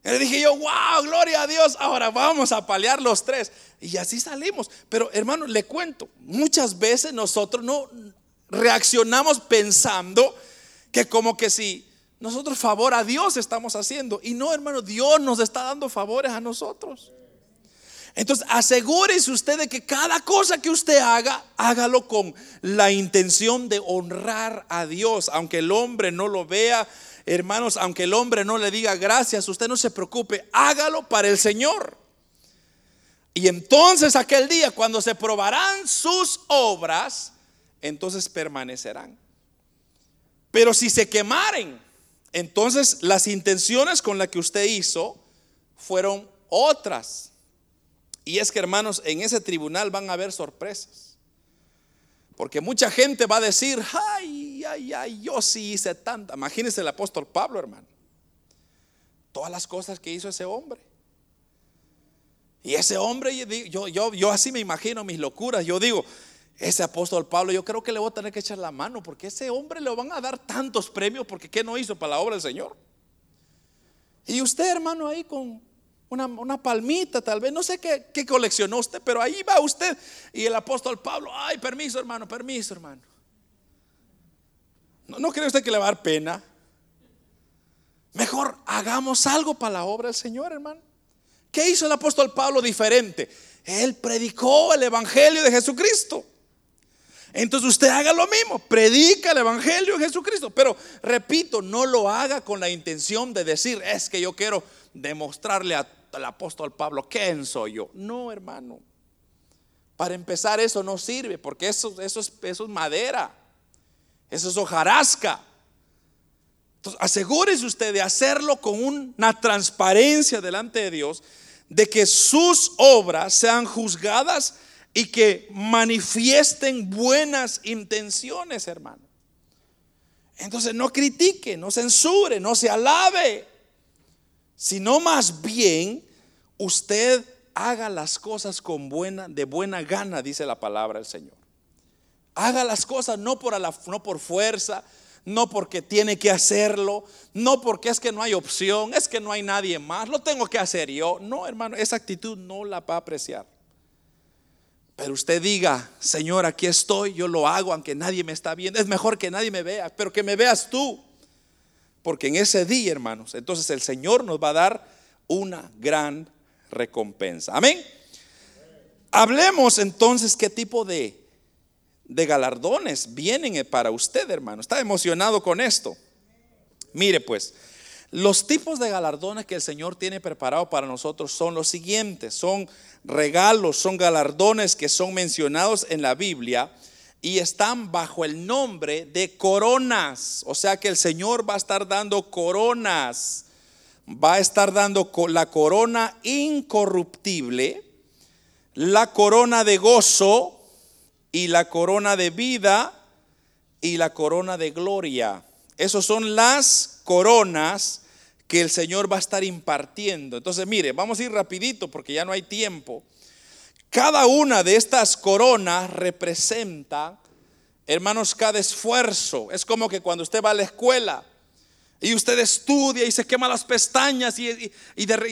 Y le dije yo, wow, gloria a Dios, ahora vamos a palear los tres. Y así salimos. Pero hermano, le cuento, muchas veces nosotros no reaccionamos pensando que como que si nosotros favor a Dios estamos haciendo. Y no, hermano, Dios nos está dando favores a nosotros. Entonces, asegúrese usted de que cada cosa que usted haga, hágalo con la intención de honrar a Dios, aunque el hombre no lo vea, hermanos, aunque el hombre no le diga gracias, usted no se preocupe, hágalo para el Señor. Y entonces aquel día, cuando se probarán sus obras, entonces permanecerán. Pero si se quemaren, entonces las intenciones con las que usted hizo fueron otras. Y es que hermanos, en ese tribunal van a haber sorpresas. Porque mucha gente va a decir, ay, ay, ay, yo sí hice tanta. Imagínese el apóstol Pablo, hermano. Todas las cosas que hizo ese hombre. Y ese hombre, yo así me imagino mis locuras. Yo digo, ese apóstol Pablo, yo creo que le voy a tener que echar la mano porque ese hombre le van a dar tantos premios porque ¿qué no hizo para la obra del Señor? Y usted, hermano, ahí con una, palmita tal vez, no sé qué, qué, coleccionó usted, pero ahí va usted. Y el apóstol Pablo, ay, permiso, hermano, permiso, hermano. ¿No, cree usted que le va a dar pena? Mejor hagamos algo para la obra del Señor, hermano. ¿Qué hizo el apóstol Pablo diferente? Él predicó el Evangelio de Jesucristo. Entonces usted haga lo mismo, predica el Evangelio de Jesucristo. Pero repito, no lo haga con la intención de decir, es que yo quiero demostrarle al apóstol Pablo quién soy yo. No, hermano. Para empezar, eso no sirve, porque eso, es, eso es madera, eso es hojarasca. Entonces, asegúrese usted de hacerlo con una transparencia delante de Dios de que sus obras sean juzgadas y que manifiesten buenas intenciones, hermano. Entonces no critique, no censure, no se alabe, sino más bien usted haga las cosas con buena, de buena gana, dice la palabra del Señor. Haga las cosas no por, no por fuerza, no porque tiene que hacerlo, no porque es que no hay opción, es que no hay nadie más, lo tengo que hacer yo. No, hermano, esa actitud no la va a apreciar. Pero usted diga, Señor, aquí estoy, yo lo hago aunque nadie me está viendo. Es mejor que nadie me vea, pero que me veas tú. Porque en ese día, hermanos, entonces el Señor nos va a dar una gran recompensa. Amén. Hablemos entonces qué tipo de de galardones vienen para usted, hermano. Está emocionado con esto. Mire pues, los tipos de galardones que el Señor tiene preparado para nosotros son los siguientes. Son regalos, son galardones que son mencionados en la Biblia y están bajo el nombre de coronas. O sea que el Señor va a estar dando coronas. Va a estar dando la corona incorruptible, la corona de gozo, y la corona de vida y la corona de gloria. Esas son las coronas que el Señor va a estar impartiendo. Entonces, mire, vamos a ir rapidito porque ya no hay tiempo. Cada una de estas coronas representa, hermanos, cada esfuerzo. Es como que cuando usted va a la escuela y usted estudia y se quema las pestañas y,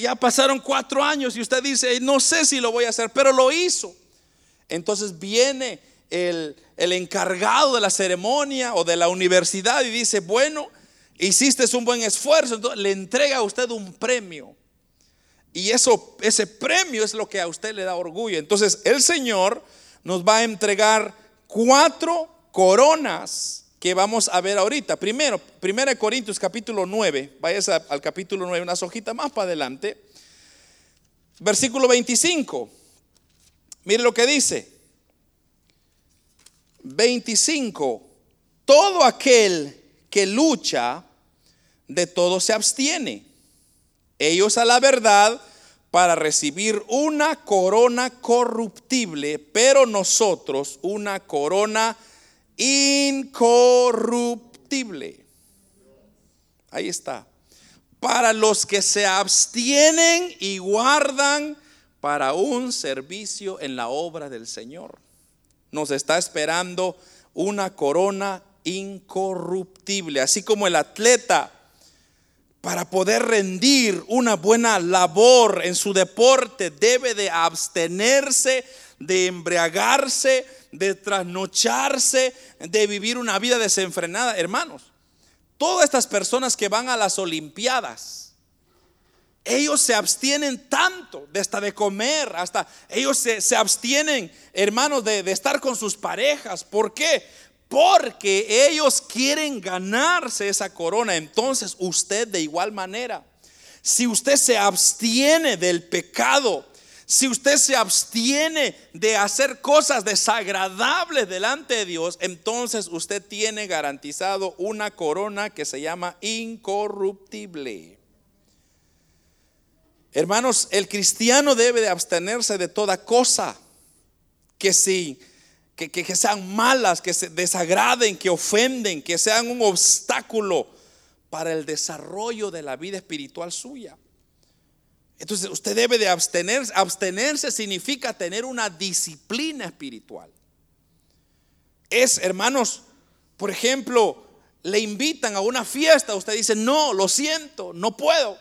ya pasaron cuatro años y usted dice, no sé si lo voy a hacer, pero lo hizo. Entonces viene el, encargado de la ceremonia o de la universidad y dice, bueno, hiciste un buen esfuerzo, entonces le entrega a usted un premio. Y eso, ese premio es lo que a usted le da orgullo. Entonces el Señor nos va a entregar cuatro coronas que vamos a ver ahorita. Primero, 1 Corintios capítulo 9, vayas al capítulo 9, unas hojitas más para adelante. Versículo 25. Mire lo que dice. 25, todo aquel que lucha, de todo se abstiene. Ellos a la verdad para recibir una corona corruptible, pero nosotros una corona incorruptible. Ahí está. Para los que se abstienen y guardan para un servicio en la obra del Señor. Nos está esperando una corona incorruptible, así como el atleta para poder rendir una buena labor en su deporte, debe de abstenerse, de embriagarse, de trasnocharse, de vivir una vida desenfrenada. Hermanos, todas estas personas que van a las Olimpiadas, ellos se abstienen tanto de hasta de comer, hasta ellos se, abstienen, hermanos, de, de estar con sus parejas. ¿Por qué? porque ellos quieren ganarse esa corona. Entonces usted de igual manera, si usted se abstiene del pecado, si usted se abstiene de hacer cosas desagradables delante de Dios, entonces usted tiene garantizado una corona que se llama incorruptible. Hermanos, el cristiano debe de abstenerse de toda cosa que si que, sean malas, que se desagraden, que ofenden, que sean un obstáculo para el desarrollo de la vida espiritual suya. Entonces usted debe de abstenerse. Abstenerse significa tener una disciplina espiritual. Es, hermanos, por ejemplo, le invitan a una fiesta, usted dice, no, lo siento, no puedo.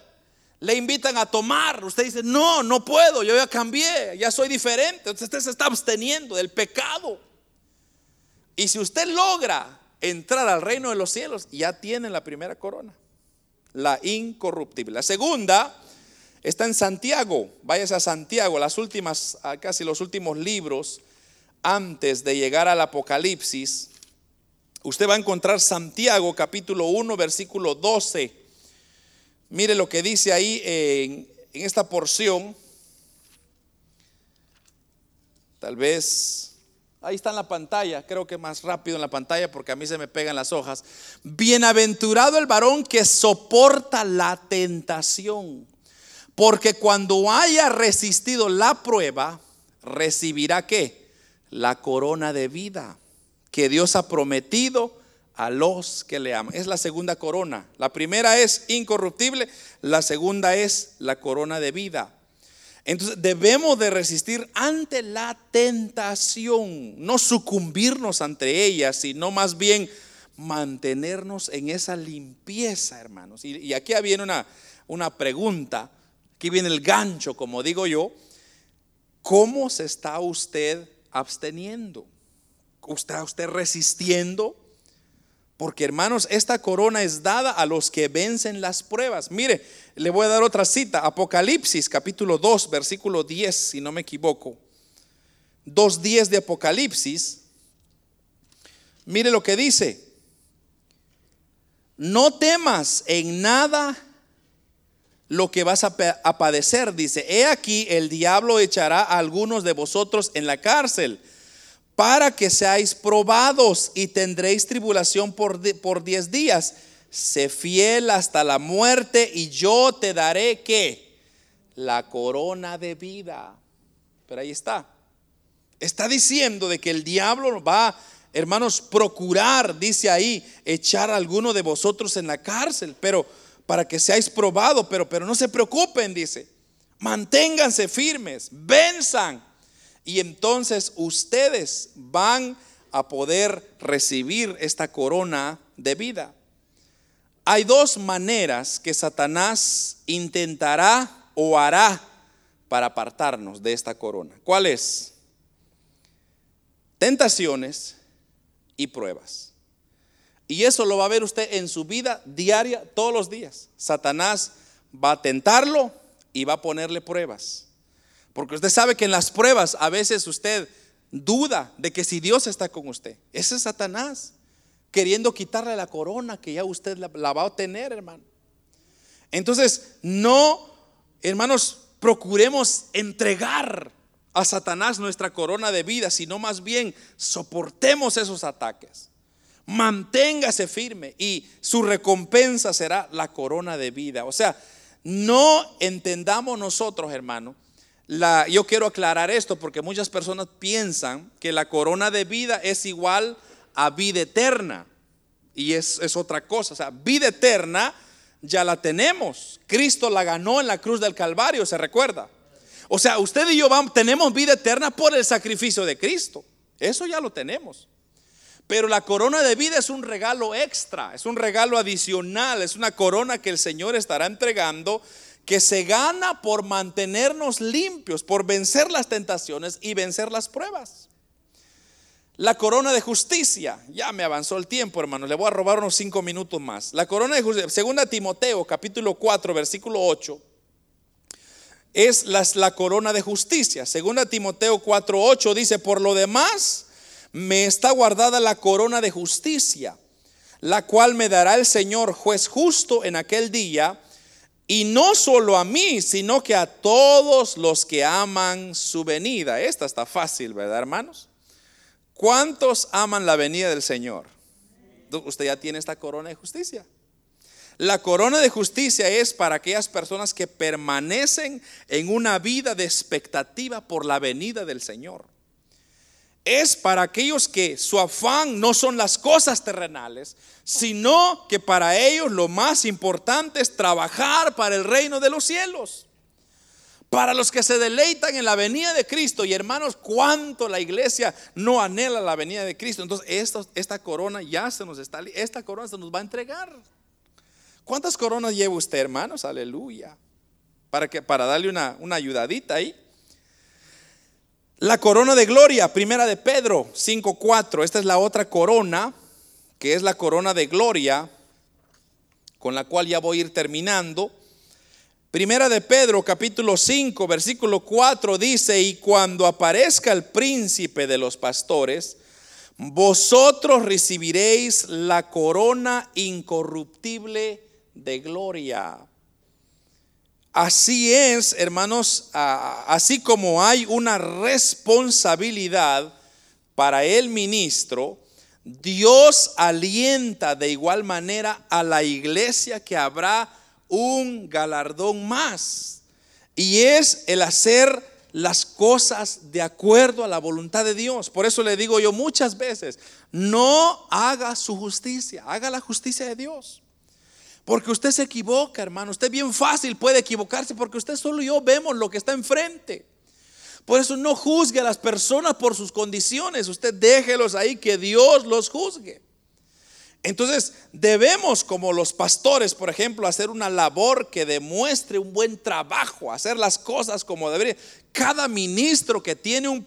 Le invitan a tomar, usted dice, no, no puedo, yo ya cambié, ya soy diferente. Usted se está absteniendo del pecado. Y si usted logra entrar al reino de los cielos, ya tiene la primera corona, la incorruptible. La segunda está en Santiago. Váyase a Santiago, las últimas, casi los últimos libros antes de llegar al Apocalipsis. Usted va a encontrar Santiago capítulo 1, versículo 12. Mire lo que dice ahí en, en esta porción. Tal vez Ahí está en la pantalla, creo que más rápido en la pantalla porque a mí se me pegan las hojas. Bienaventurado el varón que soporta la tentación, porque cuando haya resistido la prueba, recibirá qué? La corona de vida que Dios ha prometido a los que le aman. Es la segunda corona. La primera es incorruptible, la segunda es la corona de vida. Entonces debemos de resistir ante la tentación, no sucumbirnos ante ella, sino más bien mantenernos en esa limpieza, hermanos. Y, aquí viene una, una pregunta, aquí viene el gancho, como digo yo, ¿cómo se está usted absteniendo? ¿Está usted resistiendo? Porque hermanos, esta corona es dada a los que vencen las pruebas. Mire, le voy a dar otra cita. Apocalipsis capítulo 2, versículo 10, si no me equivoco. 2.10 de Apocalipsis. Mire lo que dice. No temas en nada lo que vas a, a padecer. Dice, he aquí el diablo echará a algunos de vosotros en la cárcel para que seáis probados y tendréis tribulación por, por diez días. Sé fiel hasta la muerte y yo te daré que la corona de vida. Pero ahí está. Está diciendo de que el diablo va, hermanos, procurar, dice ahí, echar a alguno de vosotros en la cárcel, pero para que seáis probados, pero, pero no se preocupen, dice. Manténganse firmes, venzan y entonces ustedes van a poder recibir esta corona de vida. Hay dos maneras que Satanás intentará o hará para apartarnos de esta corona. ¿Cuáles? Tentaciones y pruebas. Y eso lo va a ver usted en su vida diaria todos los días. Satanás va a tentarlo y va a ponerle pruebas. Porque usted sabe que en las pruebas a veces usted duda de que si Dios está con usted. Ese es Satanás, queriendo quitarle la corona que ya usted la, va a tener, hermano. Entonces, no, hermanos, procuremos entregar a Satanás nuestra corona de vida, sino más bien soportemos esos ataques. Manténgase firme y su recompensa será la corona de vida. O sea, no entendamos nosotros, hermano. Yo quiero aclarar esto porque muchas personas piensan que la corona de vida es igual a vida eterna. Y es, es otra cosa. O sea, vida eterna ya la tenemos. Cristo la ganó en la cruz del Calvario, ¿se recuerda? O sea, usted y yo vamos, tenemos vida eterna por el sacrificio de Cristo. Eso ya lo tenemos. Pero la corona de vida es un regalo extra, es un regalo adicional, es una corona que el Señor estará entregando que se gana por mantenernos limpios, por vencer las tentaciones y vencer las pruebas. La corona de justicia, ya me avanzó el tiempo, hermano, le voy a robar unos cinco minutos más. La corona de justicia, segunda Timoteo, capítulo 4, versículo 8, es la, la corona de justicia. Segunda Timoteo 4, 8 dice, por lo demás, me está guardada la corona de justicia, la cual me dará el Señor juez justo en aquel día, y no solo a mí, sino que a todos los que aman su venida. Esta está fácil, ¿verdad, hermanos? ¿Cuántos aman la venida del Señor? Usted ya tiene esta corona de justicia. La corona de justicia es para aquellas personas que permanecen en una vida de expectativa por la venida del Señor es para aquellos que su afán no son las cosas terrenales, sino que para ellos lo más importante es trabajar para el reino de los cielos. Para los que se deleitan en la venida de Cristo, y hermanos, cuánto la iglesia no anhela la venida de Cristo. Entonces, esta corona ya se nos está, esta corona se nos va a entregar. ¿Cuántas coronas lleva usted, hermanos? Aleluya. Para, que, para darle una, una ayudadita ahí. La corona de gloria, primera de Pedro 5.4. Esta es la otra corona, que es la corona de gloria, con la cual ya voy a ir terminando. Primera de Pedro capítulo 5, versículo 4 dice, y cuando aparezca el príncipe de los pastores, vosotros recibiréis la corona incorruptible de gloria. Así es, hermanos, así como hay una responsabilidad para el ministro, Dios alienta de igual manera a la iglesia que habrá un galardón más. Y es el hacer las cosas de acuerdo a la voluntad de Dios. Por eso le digo yo muchas veces, no haga su justicia, haga la justicia de Dios. Porque usted se equivoca, hermano. Usted bien fácil puede equivocarse porque usted solo y yo vemos lo que está enfrente. Por eso no juzgue a las personas por sus condiciones. Usted déjelos ahí que Dios los juzgue. Entonces debemos, como los pastores, por ejemplo, hacer una labor que demuestre un buen trabajo, hacer las cosas como debería. Cada ministro que tiene un,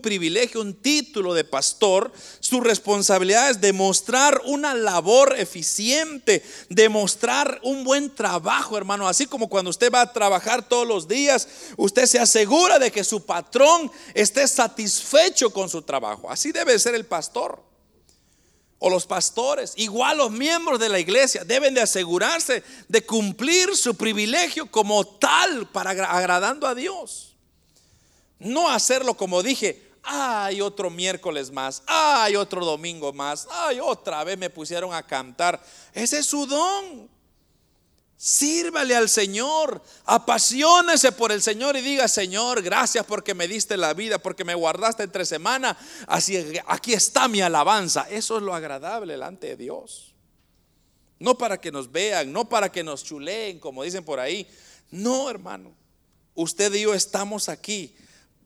privilegio, un título de pastor, su responsabilidad es demostrar una labor eficiente, demostrar un buen trabajo, hermano. Así como cuando usted va a trabajar todos los días, usted se asegura de que su patrón esté satisfecho con su trabajo. Así debe ser el pastor o los pastores, igual los miembros de la iglesia, deben de asegurarse de cumplir su privilegio como tal para agradando a Dios. No hacerlo como dije, ay, otro miércoles más, ay, otro domingo más, ay, otra vez me pusieron a cantar. Ese es su don. Sírvale al Señor, apasionese por el Señor y diga, Señor, gracias porque me diste la vida, porque me guardaste entre semana. Así aquí está mi alabanza. Eso es lo agradable delante de Dios. No para que nos vean, no para que nos chuleen, como dicen por ahí. No, hermano. Usted y yo estamos aquí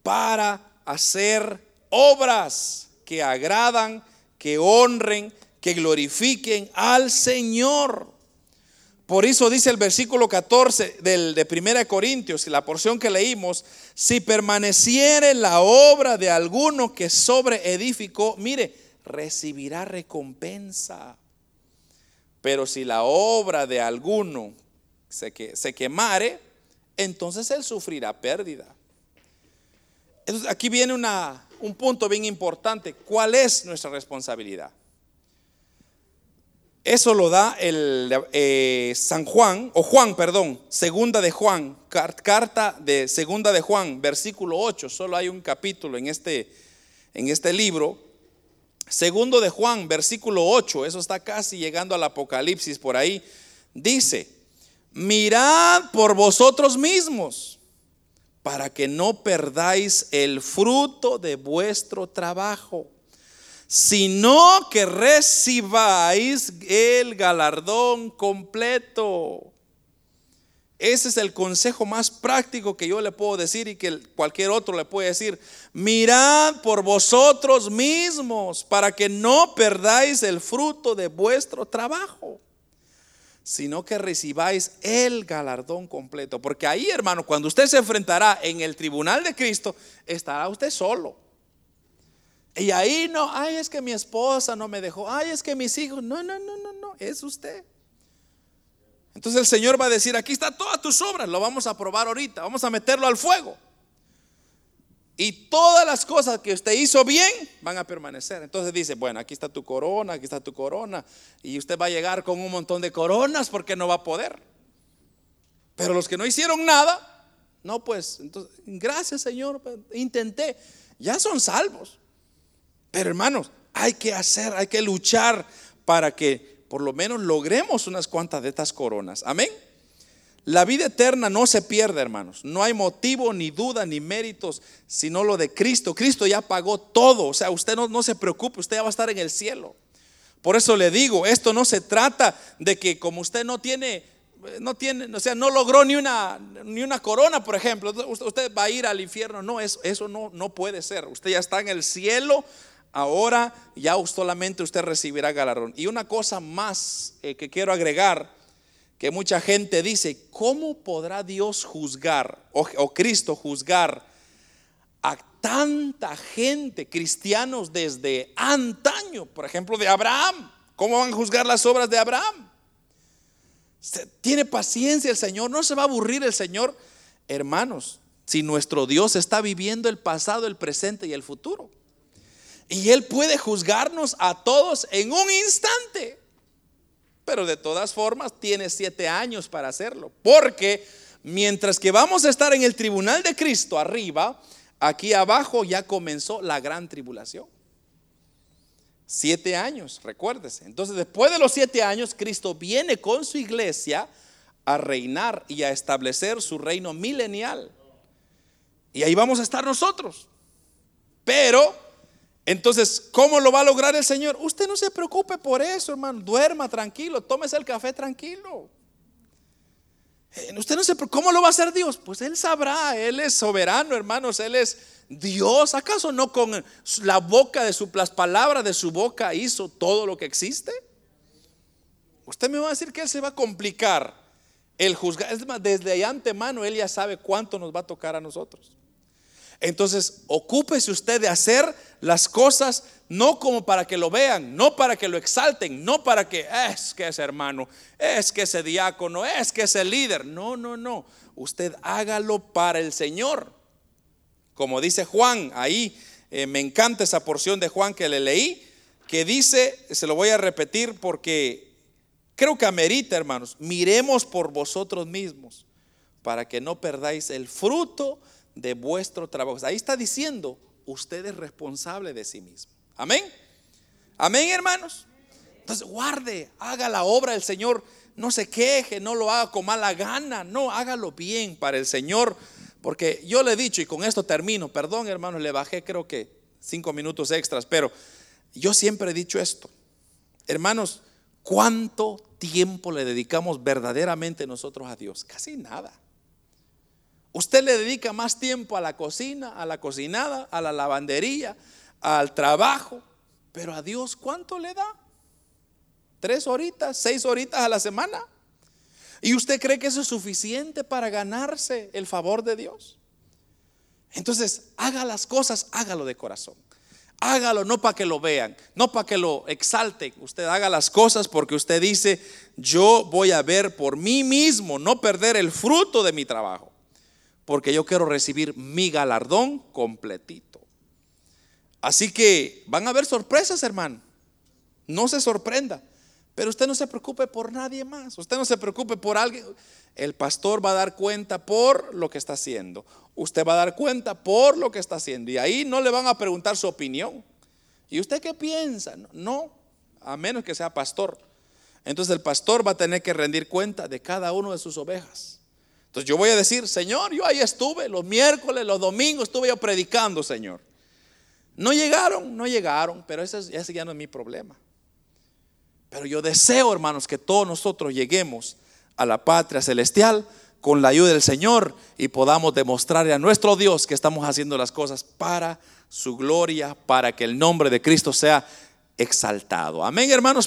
para hacer obras que agradan, que honren, que glorifiquen al Señor. Por eso dice el versículo 14 del, de 1 Corintios, la porción que leímos, si permaneciere la obra de alguno que sobre edificó, mire, recibirá recompensa. Pero si la obra de alguno se, que, se quemare, entonces él sufrirá pérdida. Aquí viene una, un punto bien importante. ¿Cuál es nuestra responsabilidad? Eso lo da el eh, San Juan, o Juan, perdón, segunda de Juan, carta de segunda de Juan, versículo 8. Solo hay un capítulo en este, en este libro. Segundo de Juan, versículo 8, eso está casi llegando al Apocalipsis por ahí, dice, mirad por vosotros mismos para que no perdáis el fruto de vuestro trabajo, sino que recibáis el galardón completo. Ese es el consejo más práctico que yo le puedo decir y que cualquier otro le puede decir. Mirad por vosotros mismos para que no perdáis el fruto de vuestro trabajo, sino que recibáis el galardón completo. Porque ahí, hermano, cuando usted se enfrentará en el tribunal de Cristo, estará usted solo. Y ahí no, ay, es que mi esposa no me dejó, ay, es que mis hijos, no, no, no, no, no, es usted. Entonces el Señor va a decir, aquí está todas tus obras, lo vamos a probar ahorita, vamos a meterlo al fuego. Y todas las cosas que usted hizo bien van a permanecer. Entonces dice, bueno, aquí está tu corona, aquí está tu corona. Y usted va a llegar con un montón de coronas porque no va a poder. Pero los que no hicieron nada, no, pues, entonces, gracias Señor, intenté. Ya son salvos. Pero hermanos, hay que hacer, hay que luchar para que por lo menos logremos unas cuantas de estas coronas. Amén. La vida eterna no se pierde, hermanos. No hay motivo, ni duda, ni méritos, sino lo de Cristo. Cristo ya pagó todo. O sea, usted no, no se preocupe, usted ya va a estar en el cielo. Por eso le digo, esto no se trata de que como usted no tiene, no tiene, o sea, no logró ni una, ni una corona, por ejemplo, usted va a ir al infierno. No, eso, eso no, no puede ser. Usted ya está en el cielo ahora ya solamente usted recibirá galardón. Y una cosa más eh, que quiero agregar, que mucha gente dice, ¿cómo podrá Dios juzgar o, Cristo juzgar a tanta gente, cristianos desde antaño, por ejemplo, de Abraham? ¿Cómo van a juzgar las obras de Abraham? Tiene paciencia el Señor, no se va a aburrir el Señor. Hermanos, si nuestro Dios está viviendo el pasado, el presente y el futuro. Y Él puede juzgarnos a todos en un instante. Pero de todas formas tiene siete años para hacerlo. Porque mientras que vamos a estar en el tribunal de Cristo arriba, aquí abajo ya comenzó la gran tribulación. Siete años, recuérdese. Entonces después de los siete años, Cristo viene con su iglesia a reinar y a establecer su reino milenial. Y ahí vamos a estar nosotros. Pero entonces, ¿cómo lo va a lograr el Señor? Usted no se preocupe por eso, hermano. Duerma tranquilo, tómese el café tranquilo. Eh, usted no se ¿cómo lo va a hacer Dios? Pues Él sabrá, Él es soberano, hermanos, Él es Dios. ¿Acaso no con la boca de su, las palabras de su boca hizo todo lo que existe? Usted me va a decir que Él se va a complicar el juzgar. Es más, desde antemano Él ya sabe cuánto nos va a tocar a nosotros. Entonces, ocúpese usted de hacer las cosas no como para que lo vean, no para que lo exalten, no para que es que es hermano, es que ese diácono, es que ese líder. No, no, no. Usted hágalo para el Señor. Como dice Juan, ahí eh, me encanta esa porción de Juan que le leí, que dice, se lo voy a repetir porque creo que amerita, hermanos, miremos por vosotros mismos para que no perdáis el fruto de vuestro trabajo. Ahí está diciendo, usted es responsable de sí mismo. Amén. Amén, hermanos. Entonces, guarde, haga la obra del Señor. No se queje, no lo haga con mala gana. No, hágalo bien para el Señor. Porque yo le he dicho, y con esto termino, perdón hermanos, le bajé creo que cinco minutos extras, pero yo siempre he dicho esto. Hermanos, ¿cuánto tiempo le dedicamos verdaderamente nosotros a Dios? Casi nada. Usted le dedica más tiempo a la cocina, a la cocinada, a la lavandería, al trabajo, pero a Dios ¿cuánto le da? ¿Tres horitas, seis horitas a la semana? ¿Y usted cree que eso es suficiente para ganarse el favor de Dios? Entonces, haga las cosas, hágalo de corazón. Hágalo no para que lo vean, no para que lo exalten. Usted haga las cosas porque usted dice, yo voy a ver por mí mismo, no perder el fruto de mi trabajo porque yo quiero recibir mi galardón completito. Así que van a haber sorpresas, hermano. No se sorprenda. Pero usted no se preocupe por nadie más. Usted no se preocupe por alguien. El pastor va a dar cuenta por lo que está haciendo. Usted va a dar cuenta por lo que está haciendo. Y ahí no le van a preguntar su opinión. ¿Y usted qué piensa? No, a menos que sea pastor. Entonces el pastor va a tener que rendir cuenta de cada uno de sus ovejas. Entonces yo voy a decir, Señor, yo ahí estuve los miércoles, los domingos, estuve yo predicando, Señor. No llegaron, no llegaron, pero ese, ese ya no es mi problema. Pero yo deseo, hermanos, que todos nosotros lleguemos a la patria celestial con la ayuda del Señor y podamos demostrarle a nuestro Dios que estamos haciendo las cosas para su gloria, para que el nombre de Cristo sea exaltado. Amén, hermanos.